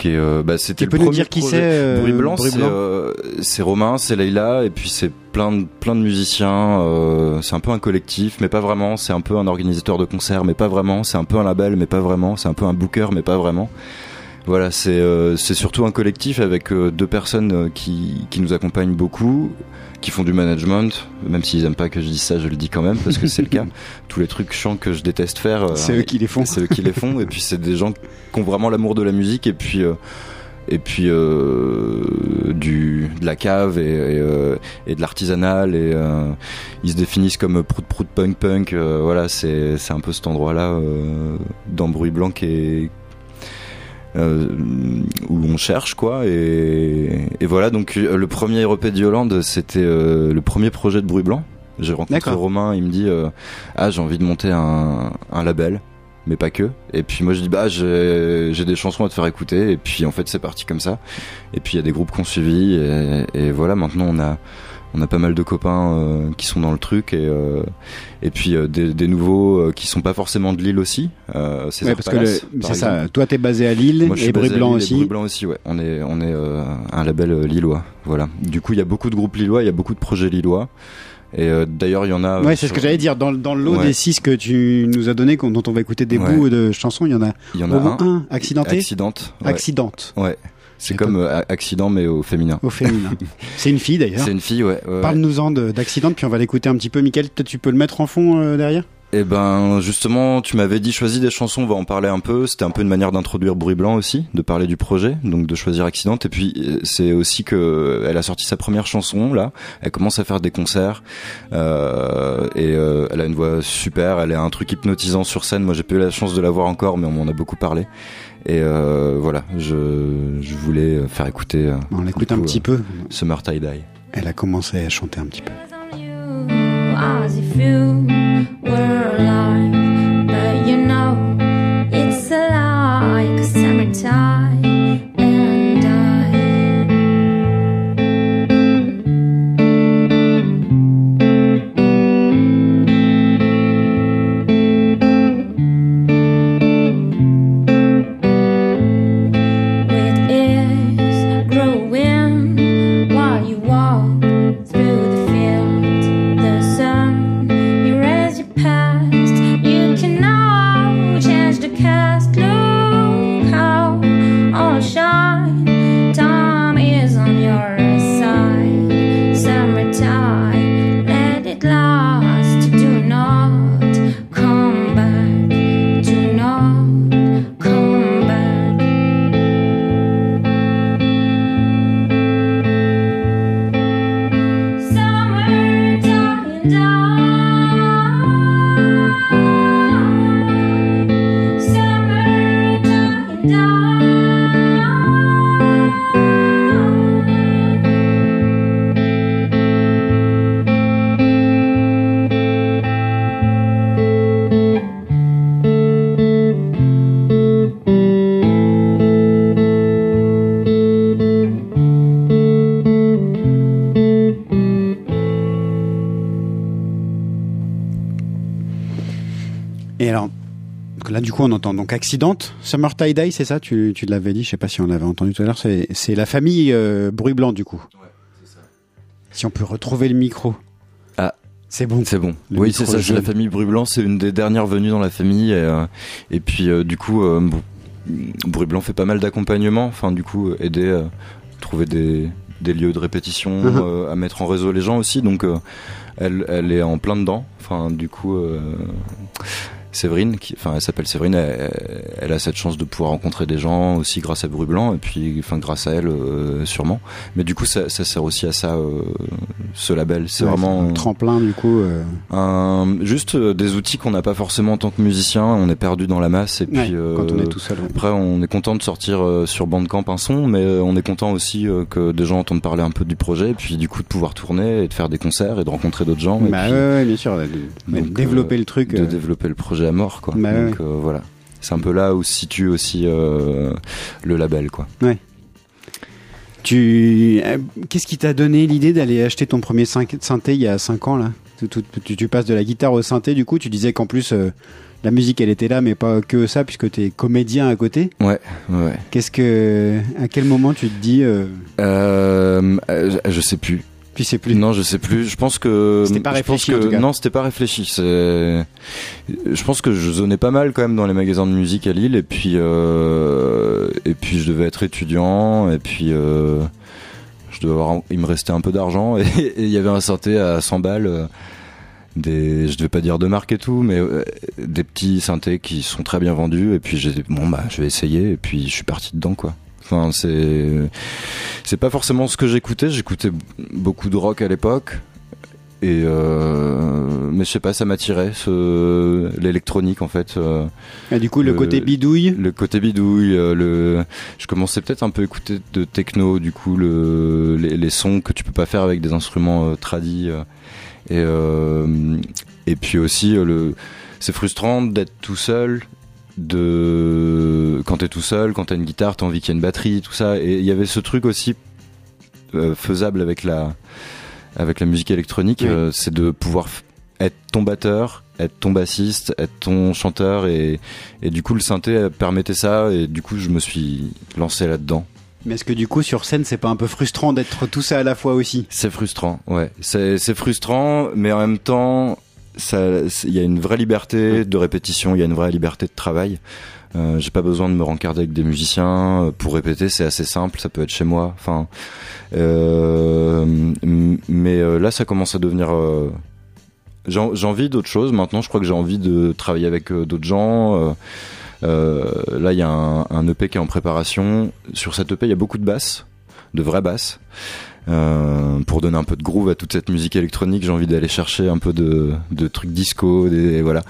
Qui est, euh, bah, c'était Tu peux le nous dire qui c'est, euh, Bruit Blanc, c'est, euh, c'est Romain, c'est Leïla, et puis c'est plein de, plein de musiciens. euh, c'est un peu un collectif, mais pas vraiment. C'est un peu un organisateur de concerts, mais pas vraiment. C'est un peu un label, mais pas vraiment. C'est un peu un booker, mais pas vraiment. Voilà, c'est euh, c'est surtout un collectif avec euh, deux personnes qui, qui nous accompagnent beaucoup, qui font du management, même s'ils aiment pas que je dise ça, je le dis quand même parce que c'est le [LAUGHS] cas. Tous les trucs chiants que je déteste faire, euh, C'est eux qui les font. c'est eux qui les font, et puis c'est des gens qui ont vraiment l'amour de la musique, et puis euh, et puis euh, du de la cave et et, euh, et de l'artisanal, et euh, ils se définissent comme prout prout punk punk. voilà, c'est c'est un peu cet endroit-là euh, dans Bruit Blanc qui est euh, où on cherche quoi. Et, et voilà donc euh, le premier EP de Yolande c'était euh, le premier projet de Bruit Blanc. J'ai rencontré. Romain il me dit euh, ah j'ai envie de monter un, un label mais pas que et puis moi je dis bah j'ai j'ai des chansons à te faire écouter et puis en fait c'est parti comme ça. Et puis il y a des groupes qu'on suivi et, et voilà maintenant on a on a pas mal de copains euh, qui sont dans le truc et euh, et puis euh, des, des nouveaux euh, qui sont pas forcément de Lille aussi euh, César Ouais, parce que Palace, c'est ça. Toi, t'es basé à Lille Moi, je et Blanc aussi. Bruit Blanc aussi, ouais. On est, on est euh, un label euh, lillois, voilà. Du coup, il y a beaucoup de groupes lillois, il y a beaucoup de projets lillois. Et euh, d'ailleurs, il y en a. Ouais, c'est ce que j'allais dire. Dans, dans le lot Ouais. des six que tu nous as donné, dont on va écouter des Ouais. bouts de chansons, il y en a Il y en a un. un, accidenté. Accidente. Ouais. Accidente Ouais. C'est comme euh, accident, mais au féminin. au féminin. [LAUGHS] c'est une fille d'ailleurs. C'est une fille, ouais. Parle-nous-en de- d'accidente, puis on va l'écouter un petit peu. Michael, tu peux le mettre en fond euh, derrière? Eh ben, justement, tu m'avais dit choisis des chansons, on va en parler un peu. C'était un peu une manière d'introduire Bruit Blanc aussi, de parler du projet, donc de choisir Accidente. Et puis, euh, c'est aussi que elle a sorti sa première chanson, là. Elle commence à faire des concerts. Euh, et euh, elle a une voix super, elle a un truc hypnotisant sur scène. Moi, j'ai pas eu la chance de la voir encore, mais on m'en a beaucoup parlé. Et euh, voilà, je, je voulais faire écouter euh, On l'écoute un coup, petit peu. Summer Tie Dye. Elle a commencé à chanter un petit peu. Du coup, on entend donc Accident, Summer Tie Dye, c'est ça? Tu, tu l'avais dit, je sais pas si on l'avait entendu tout à l'heure. C'est, c'est la famille euh, Bruit Blanc, du coup. Ouais, c'est ça. Si on peut retrouver le micro. Ah. C'est bon. C'est bon. Le oui, c'est ça. C'est jaune. la famille Bruit Blanc. C'est une des dernières venues dans la famille. Et, euh, et puis, euh, du coup, euh, Br- Bruit Blanc fait pas mal d'accompagnement. Enfin, du coup, aider à trouver des, des lieux de répétition, Mhm. euh, à mettre en réseau les gens aussi. Donc, euh, elle, elle est en plein dedans. Enfin, du coup. Euh, Séverine, qui, enfin, elle s'appelle Séverine, elle, elle a cette chance de pouvoir rencontrer des gens aussi grâce à Bruit Blanc, et puis, enfin, grâce à elle, euh, sûrement. Mais du coup, ça, ça sert aussi à ça, euh, ce label. C'est Ouais, vraiment un tremplin, du coup. euh, un- juste euh, des outils qu'on n'a pas forcément en tant que musicien. On est perdu dans la masse, et puis ouais, euh, quand on est tout seul. ouais. après, on est content de sortir euh, sur Bandcamp un son, mais euh, on est content aussi euh, que des gens entendent parler un peu du projet, et puis du coup de pouvoir tourner et de faire des concerts et de rencontrer d'autres gens. et Bah puis ouais, ouais, bien sûr. De, de Donc, développer euh, le truc. de euh, développer le projet à mort, quoi. Bah Donc euh, voilà, c'est un peu là où se situe aussi euh, le label, quoi. Tu, euh, qu'est-ce qui t'a donné l'idée d'aller acheter ton premier synthé il y a 5 ans là? Tu, tu- passes de la guitare au synthé, du coup, tu disais qu'en plus euh, la musique elle était là, mais pas que ça, puisque tu es comédien à côté. Ouais, ouais. Qu'est-ce que, à quel moment tu te dis, euh, Euh, euh, je sais plus. Tu sais plus Non, je sais plus. Je pense que C'était pas je pense réfléchi, en que- tout cas. Non, c'était pas réfléchi. Je pense que je zonais pas mal quand même dans les magasins de musique à Lille, et puis euh... et puis je devais être étudiant, et puis euh... je devais avoir. Il me restait un peu d'argent, [LAUGHS] et il y avait un synthé à 100 balles. euh, Des, je devais pas dire de marque et tout, mais euh, des petits synthés qui sont très bien vendus. Et puis j'ai dit bon bah je vais essayer. Et puis je suis parti dedans quoi. Enfin c'est c'est pas forcément ce que j'écoutais. J'écoutais beaucoup de rock à l'époque. Et euh, mais je sais pas, ça m'attirait ce l'électronique en fait. euh, Ah, du coup, le, le- côté bidouille? le côté bidouille, euh, le, je commençais peut-être un peu à écouter de techno, du coup, le, les, les sons que tu peux pas faire avec des instruments tradis. et, et puis aussi, le, c'est frustrant d'être tout seul. De quand t'es tout seul, quand t'as une guitare, t'as envie qu'il y ait une batterie, tout ça. Et il y avait ce truc aussi euh, faisable avec la avec la musique électronique, Oui. euh, c'est de pouvoir être ton batteur, être ton bassiste, être ton chanteur et et du coup, le synthé euh, permettait ça, et du coup, je me suis lancé là-dedans. Mais est-ce que du coup, sur scène, c'est pas un peu frustrant d'être tout ça à la fois aussi? C'est frustrant, ouais. C'est frustrant, mais en même temps, il y a une vraie liberté de répétition, il y a une vraie liberté de travail. Euh, J'ai pas besoin de me rencarder avec des musiciens euh, pour répéter, c'est assez simple, ça peut être chez moi. Enfin, euh, mais euh, là, ça commence à devenir. j'ai envie d'autre chose. Maintenant, je crois que j'ai envie de travailler avec d'autres gens. là, il y a un, un EP qui est en préparation. Sur cet EP, il y a beaucoup de basses, de vraies basses. Euh, pour donner un peu de groove à toute cette musique électronique, j'ai envie d'aller chercher un peu de, de trucs disco, des, voilà.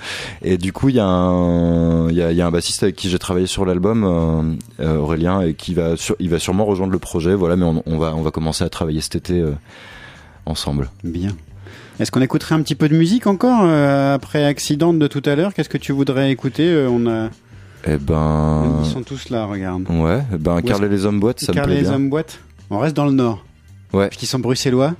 Et du coup, il y, a un- il y, a, il y a un bassiste avec qui j'ai travaillé sur l'album, euh, euh, Aurélien, et qui va, sur- il va sûrement rejoindre le projet, voilà. Mais on, on va, on va commencer à travailler cet été euh, ensemble. Bien. Est-ce qu'on écouterait un petit peu de musique encore après Accident de tout à l'heure? Qu'est-ce que tu voudrais écouter On a, Eh ben, ils sont tous là, regarde. ouais, eh ben, Carl et les hommes boîtes, ça me Carl plaît et les bien. hommes boîtes? On reste dans le Nord. Ouais. Qu'ils sont bruxellois.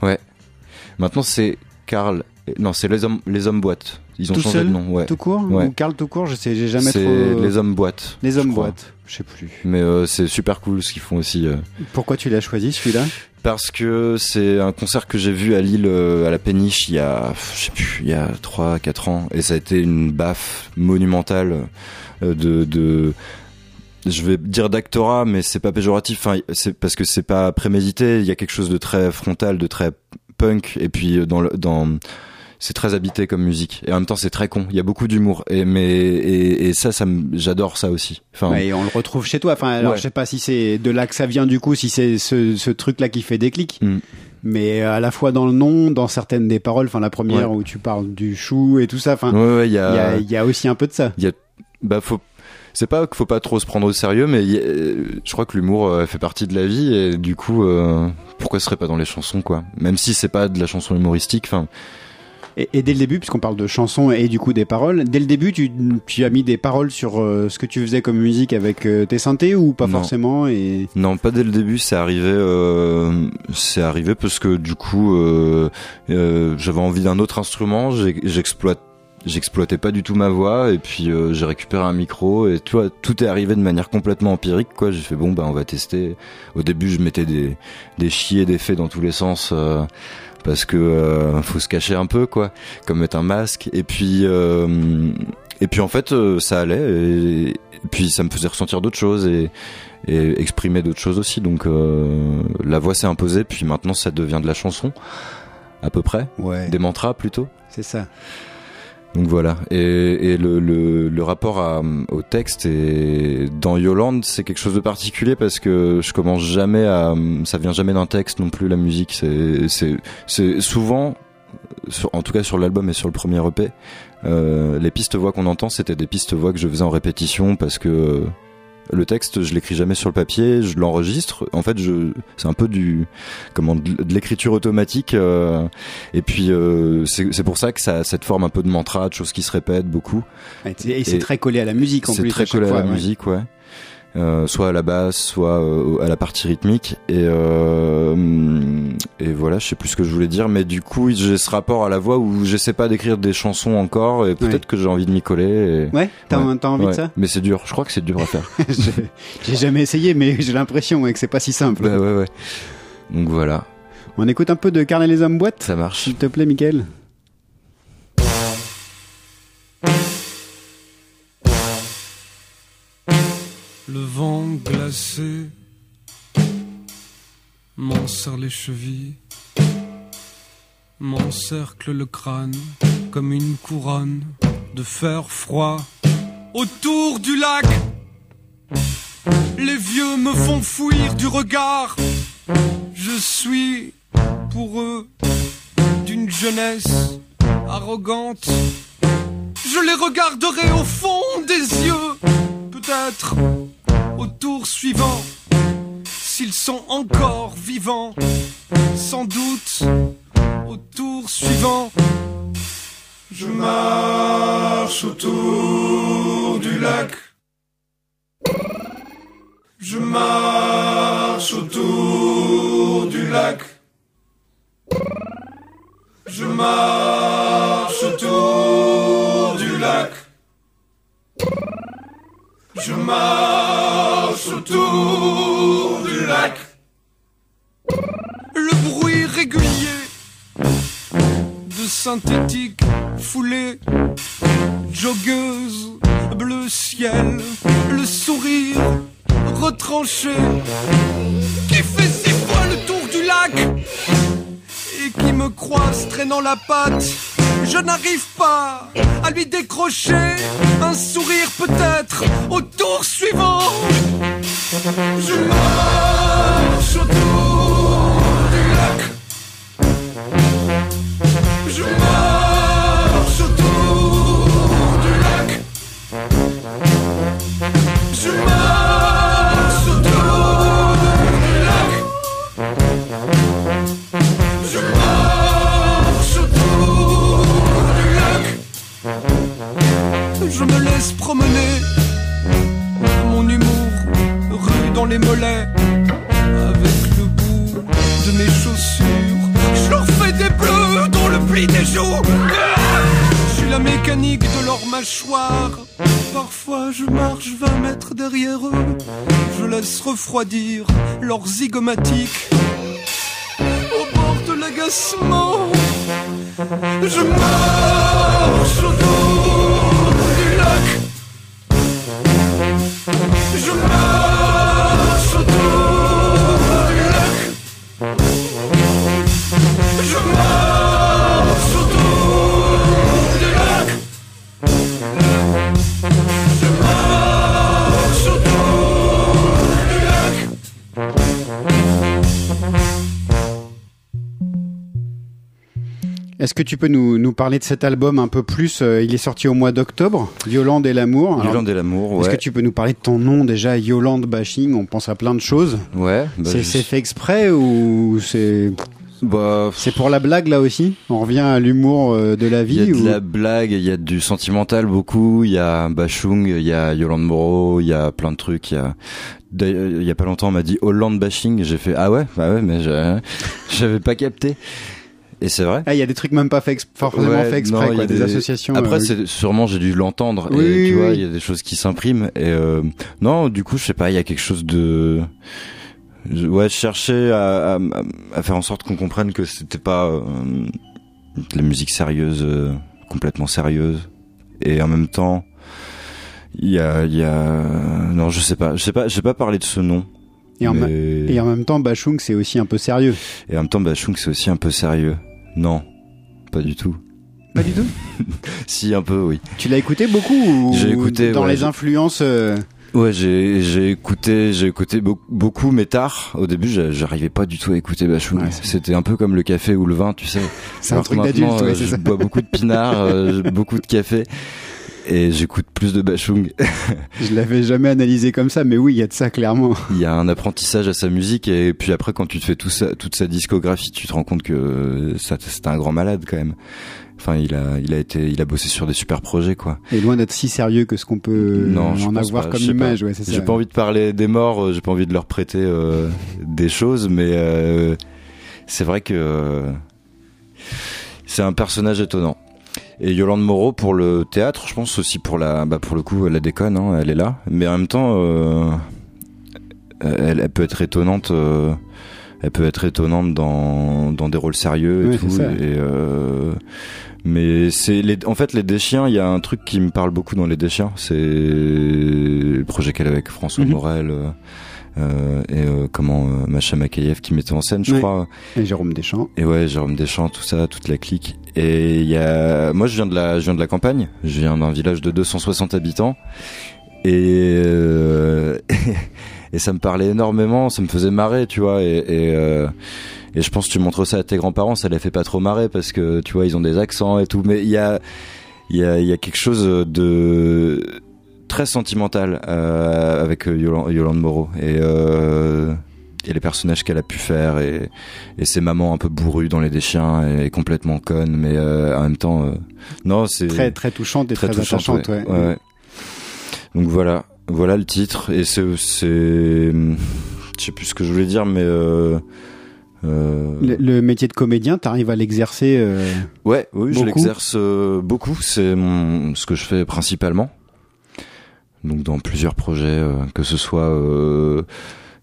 Maintenant, c'est Carl, non, c'est les hommes, les hommes boîtes. Ils ont Tout changé seul de nom, ouais. Tout court Ouais. Ou Carl tout court Je sais, j'ai jamais C'est trop. les hommes boîtes. Les hommes boîtes. Je sais plus. Mais euh, c'est super cool ce qu'ils font aussi. euh. Pourquoi tu l'as choisi celui-là? Parce que c'est un concert que j'ai vu à Lille euh, à la Péniche il y a je sais plus il y a 3 4 ans et ça a été une baffe monumentale euh, de de je vais dire d'actorat mais c'est pas péjoratif enfin c'est parce que c'est pas prémédité, il y a quelque chose de très frontal, de très punk et puis euh, dans le dans c'est très habité comme musique et en même temps c'est très con il y a beaucoup d'humour et mais et, et ça ça j'adore ça aussi enfin Ouais, et on le retrouve chez toi. Enfin, alors Ouais. je sais pas si c'est de là que ça vient du coup, si c'est ce, ce truc-là qui fait déclic. Mm. Mais à la fois dans le nom, dans certaines des paroles. Enfin, la première Ouais. où tu parles du chou et tout ça. Enfin, il y il y, a, a il y a aussi un peu de ça. bah faut c'est pas qu'il faut pas trop se prendre au sérieux mais y euh, je crois que l'humour euh, fait partie de la vie et du coup euh, pourquoi ce serait pas dans les chansons quoi? Même si c'est pas de la chanson humoristique enfin Et, et dès le début, puisqu'on parle de chansons et du coup des paroles, dès le début, tu, tu as mis des paroles sur euh, ce que tu faisais comme musique avec euh, tes synthés ou pas Non. forcément et non pas dès le début c'est arrivé euh, c'est arrivé parce que du coup j'avais envie d'un autre instrument j'exploite j'exploitais pas du tout ma voix et puis euh, j'ai récupéré un micro et tu vois tout est arrivé de manière complètement empirique quoi. J'ai fait bon bah on va tester. Au début je mettais des des chiés des faits dans tous les sens euh, parce que euh, faut se cacher un peu quoi. Comme mettre un masque. Et puis et puis en fait ça allait et, et, puis ça me faisait ressentir d'autres choses et et exprimer d'autres choses aussi. Donc la voix s'est imposée puis maintenant ça devient de la chanson à peu près. Ouais. des mantras plutôt. C'est ça donc voilà, et, et le, le, le, rapport à, au texte et dans Yolande, c'est quelque chose de particulier parce que je commence jamais à, ça vient jamais d'un texte non plus la musique. C'est souvent, en tout cas sur l'album et sur le premier EP, euh, les pistes voix qu'on entend, c'était des pistes voix que je faisais en répétition parce que le texte, je l'écris jamais sur le papier, je l'enregistre. En fait, je, c'est un peu du, comment, de l'écriture automatique. Euh, et puis, euh, c'est pour ça que ça a cette forme un peu de mantra, de choses qui se répètent beaucoup. Et c'est très collé à la musique en plus. C'est très collé à, à la ouais. musique, ouais. Euh, soit à la basse, soit euh, à la partie rythmique. Et, euh, et voilà, je sais plus ce que je voulais dire, mais du coup, j'ai ce rapport à la voix où j'essaie pas d'écrire des chansons encore, et peut-être Ouais. que j'ai envie de m'y coller. Et... Ouais, t'as Ouais. envie Ouais. de ça? Mais c'est dur, je crois que c'est dur à faire. [LAUGHS] J'ai jamais essayé, mais j'ai l'impression que c'est pas si simple. bah ouais, ouais. Donc voilà, On écoute un peu de Carnet les hommes boîte, ça marche. s'il te plaît, Michael. Le vent glacé m'enserre les chevilles, m'encercle le crâne comme une couronne de fer froid autour du lac. Les vieux me font fuir du regard. Je suis pour eux d'une jeunesse arrogante. Je les regarderai au fond des yeux, peut-être au tour suivant, s'ils sont encore vivants, sans doute au tour suivant. Je marche autour du lac. Je marche autour du lac. Je marche autour Je marche autour du lac. Le bruit régulier de synthétique foulée, joggeuse, bleu ciel, le sourire retranché qui fait six fois le tour du lac et qui me croise traînant la patte. Je n'arrive pas à lui décrocher un sourire peut-être au tour suivant. Je marche autour du lac. Je marche Je me laisse promener. Mon humour rue dans les mollets. Avec le bout de mes chaussures. Je leur fais des bleus dans le pli des joues. Je suis la mécanique de leur mâchoire. Parfois je marche 20 mètres derrière eux. Je laisse refroidir leurs zygomatiques au bord de l'agacement. Je marche autour Je Est-ce que tu peux nous, nous parler de cet album un peu plus euh, Il est sorti au mois d'octobre, Yolande et l'amour. Yolande et l'amour, Est-ce ouais. que tu peux nous parler de ton nom déjà, Yolande Bashing On pense à plein de choses. Ouais, bah, c'est je- c'est fait exprès ou c'est Bah, c'est pour la blague là aussi? On revient à l'humour euh, de la Il y a vie de la blague, il y a du sentimental beaucoup, il y a Bachung, il y a Yolande Moreau, il y a plein de trucs, il y a il y a pas longtemps on m'a dit Hollande bashing, j'ai fait ah ouais, bah ouais mais je- [LAUGHS] j'avais pas capté. Et c'est vrai. Ah, il y a des trucs même pas fait forcément Ouais, fait exprès, non, il y quoi, a des, associations. Après, euh, c'est sûrement j'ai dû l'entendre Oui, et oui, tu vois, il y a des choses qui s'impriment et euh, non, du coup, je sais pas, il y a quelque chose de ouais, je cherchais à, à, à faire en sorte qu'on comprenne que c'était pas euh, de la musique sérieuse, euh, complètement sérieuse, et en même temps, il y a, il y a, non, je sais pas, je sais pas, j'ai pas parlé de ce nom. Et en, mais- et en même temps, Bachung, c'est aussi un peu sérieux. et en même temps, Bachung, c'est aussi un peu sérieux. Non, pas du tout. Pas du tout. [LAUGHS] Si, un peu, oui. Tu l'as écouté beaucoup ou J'ai écouté, dans ouais, les influences. euh, Ouais, j'ai j'ai écouté j'ai écouté beau- beaucoup mais tard. Au début, j'a- j'arrivais pas du tout à écouter Bachung. C'était un peu comme le café ou le vin, tu sais. [LAUGHS] C'est un truc d'adulte, ouais, euh, c'est je ça. bois beaucoup de pinard, euh, [LAUGHS] beaucoup de café et j'écoute plus de Bachung. [LAUGHS] Je l'avais jamais analysé comme ça, mais oui, il y a de ça clairement. Il y a un apprentissage à sa musique et puis après quand tu te fais tout ça, toute sa discographie, tu te rends compte que c'est un grand malade quand même. Enfin, il a il a été il a bossé sur des super projets quoi. Et loin d'être si sérieux que ce qu'on peut non, je en avoir pas, comme image, pas. ouais, c'est ça. J'ai pas envie de parler des morts, euh, j'ai pas envie de leur prêter euh, des choses, mais euh, c'est vrai que euh, c'est un personnage étonnant. Et Yolande Moreau pour le théâtre, je pense aussi pour la, bah pour le coup, la déconne, hein, elle est là, mais en même temps, euh, elle, elle peut être étonnante. euh, elle peut être étonnante dans, dans des rôles sérieux et Ouais, tout. Et euh, mais c'est les, en fait les Deschiens. Il y a un truc qui me parle beaucoup dans les Deschiens. C'est le projet qu'elle a avec François Mhm. Morel euh, et euh, comment euh, Macha Makayev qui mettait en scène, je crois. Et Jérôme Deschamps. Et ouais, Jérôme Deschamps, tout ça, toute la clique. Et il y a, moi je viens de la, je viens de la campagne. Je viens d'un village de 260 habitants. Et euh, [LAUGHS] et ça me parlait énormément, ça me faisait marrer, tu vois. Et, et, euh, et je pense que tu montres ça à tes grands-parents, ça les fait pas trop marrer parce que tu vois, ils ont des accents et tout. Mais il y a, il y a, il y a quelque chose de très sentimental euh, avec euh, Yolan- Yolande Moreau et euh, et les personnages qu'elle a pu faire et, et ses mamans un peu bourrues dans les déchiens et complètement connes mais euh, en même temps non c'est Très, très touchante et très, touchante, attachante, ouais. ouais. Ouais, ouais. donc voilà voilà le titre et c'est c'est je sais plus ce que je voulais dire mais euh, Le, le métier de comédien, t'arrives à l'exercer. euh, Ouais, oui, je l'exerce euh, beaucoup. C'est ce que je fais principalement. Donc dans plusieurs projets, euh, que ce soit euh,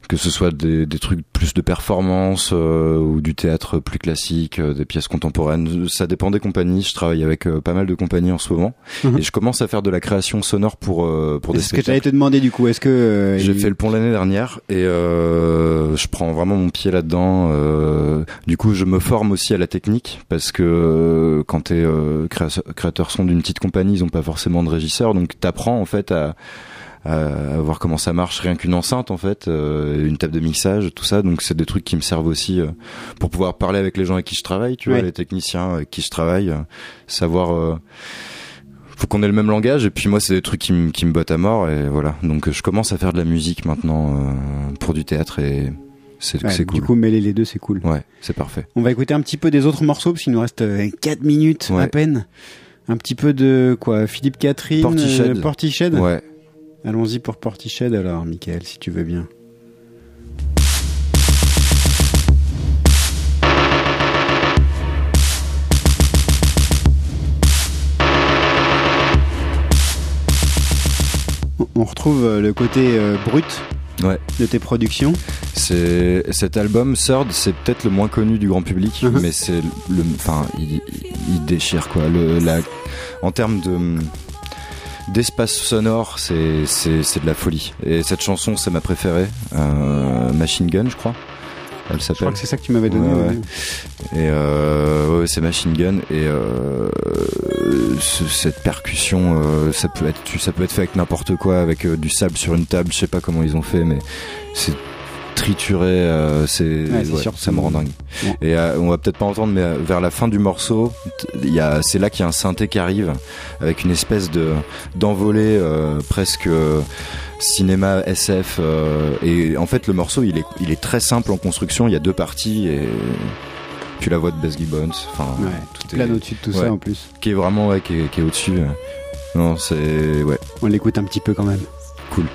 que ce soit des, des trucs plus de performance euh, ou du théâtre plus classique, euh, des pièces contemporaines. Ça dépend des compagnies. Je travaille avec euh, pas mal de compagnies en ce moment Mhm. et je commence à faire de la création sonore pour euh, pour des C'est ce que j'allais te demander du coup. Est-ce que euh, J'ai il- fait le pont l'année dernière et euh, je prends vraiment mon pied là-dedans. euh, du coup, je me forme aussi à la technique parce que euh, quand t'es euh, créa- créateur son d'une petite compagnie, ils ont pas forcément de régisseur, donc t'apprends en fait à, à, voir comment ça marche, rien qu'une enceinte en fait, euh, une table de mixage, tout ça. Donc c'est des trucs qui me servent aussi euh, pour pouvoir parler avec les gens avec qui je travaille, tu vois, les techniciens avec qui je travaille, euh, savoir. euh, faut qu'on ait le même langage et puis moi c'est des trucs qui me qui me bottent à mort et voilà donc je commence à faire de la musique maintenant euh, pour du théâtre et c'est Ouais, cool Du coup, mêler les deux, c'est cool. ouais c'est parfait On va écouter un petit peu des autres morceaux parce qu'il nous reste 4 minutes à peine. Un petit peu de quoi Philippe Catherine Portiched. euh, Portiched ouais Allons-y pour Portiched alors, Michael, si tu veux bien. On- retrouve euh, le côté euh, brut ouais de tes productions. c'est cet album Third c'est peut-être le moins connu du grand public Mhm. mais c'est le enfin il, il déchire quoi le la en termes de d'espace sonore c'est c'est c'est de la folie et cette chanson c'est ma préférée euh, Machine Gun je crois elle Je s'appelle crois que c'est ça que tu m'avais donné. Ouais, ouais. ouais. Et euh, ouais, c'est Machine Gun et euh, ce- cette percussion, euh, ça peut être, ça peut être fait avec n'importe quoi, avec euh, du sable sur une table. Je sais pas comment ils ont fait, mais c'est trituré. euh, c'est, Ouais, ça me rend dingue. Et euh, on va peut-être pas entendre, mais euh, vers la fin du morceau, il y a, c'est là qu'il y a un synthé qui arrive avec une espèce de d'envolée euh, presque. cinéma SF euh, et en fait le morceau il est il est très simple en construction il y a deux parties et puis la voix de Bess Gibbons enfin Ouais, tout plane au-dessus de tout ouais, ça en plus. qui est vraiment ouais qui est, qui est au-dessus non c'est ouais On l'écoute un petit peu quand même. cool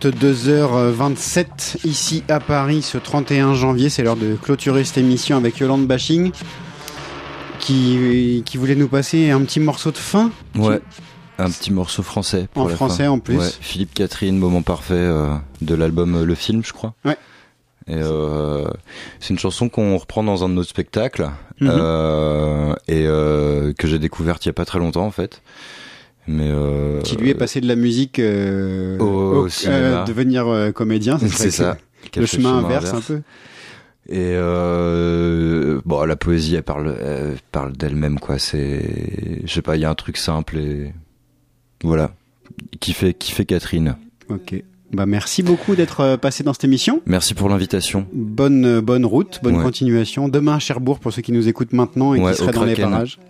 22h27 ici à Paris ce 31 janvier. C'est l'heure de clôturer cette émission avec Yolande Bashing qui, qui voulait nous passer un petit morceau de fin. Ouais. Un petit morceau français. Pour En la français, fin. en plus. Ouais, Philippe Catherine, moment parfait euh, de l'album euh, Le Film, je crois. Ouais. Et euh, c'est une chanson qu'on reprend dans un de nos spectacles Mhm. euh, et que j'ai découverte il y a pas très longtemps en fait. Mais euh, Qui lui est passé de la musique euh, Au cinéma. devenir euh, comédien. [LAUGHS] C'est ça. Le chemin inverse un peu. Et euh, bon, la poésie, elle parle, elle parle d'elle-même, quoi. C'est, je sais pas, il y a un truc simple et voilà, qui fait, qui fait Catherine. Ok. Bah merci beaucoup d'être euh, passé dans cette émission. Merci pour l'invitation. Bonne euh, bonne route, bonne Ouais. continuation. Demain à Cherbourg pour ceux qui nous écoutent maintenant et Ouais, qui seraient dans les parages.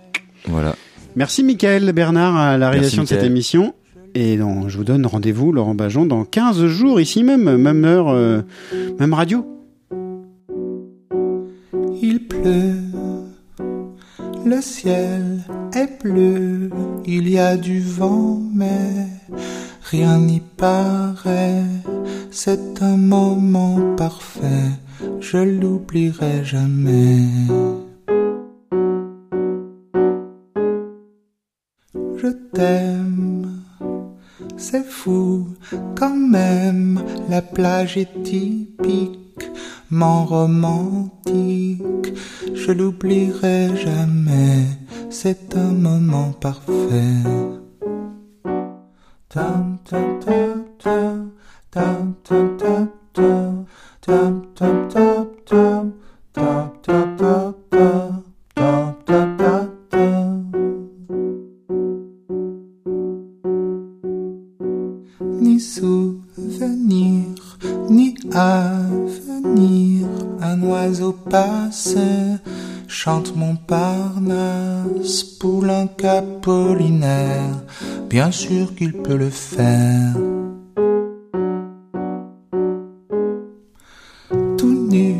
Voilà. Merci Michael Bernard à la réalisation de cette Mickaël. émission. Et donc, je vous donne rendez-vous, Laurent Bajon, dans 15 jours, ici même, même heure, euh, même radio. Il pleut, le ciel est bleu, il y a du vent, mais rien n'y paraît. C'est un moment parfait, je l'oublierai jamais. Je t'aime, c'est fou quand même, la plage est typiquement romantique, je l'oublierai jamais, c'est un moment parfait. Passe, chante Montparnasse, poulain capolinaire, bien sûr qu'il peut le faire. Tout nu,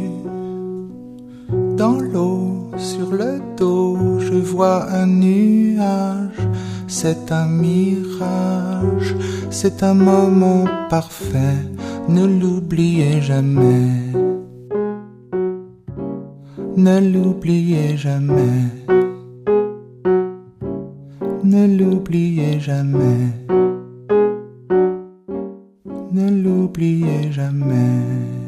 dans l'eau, sur le dos, je vois un nuage. C'est un mirage, c'est un moment parfait, ne l'oubliez jamais. Ne l'oubliez jamais. Ne l'oubliez jamais. Ne l'oubliez jamais.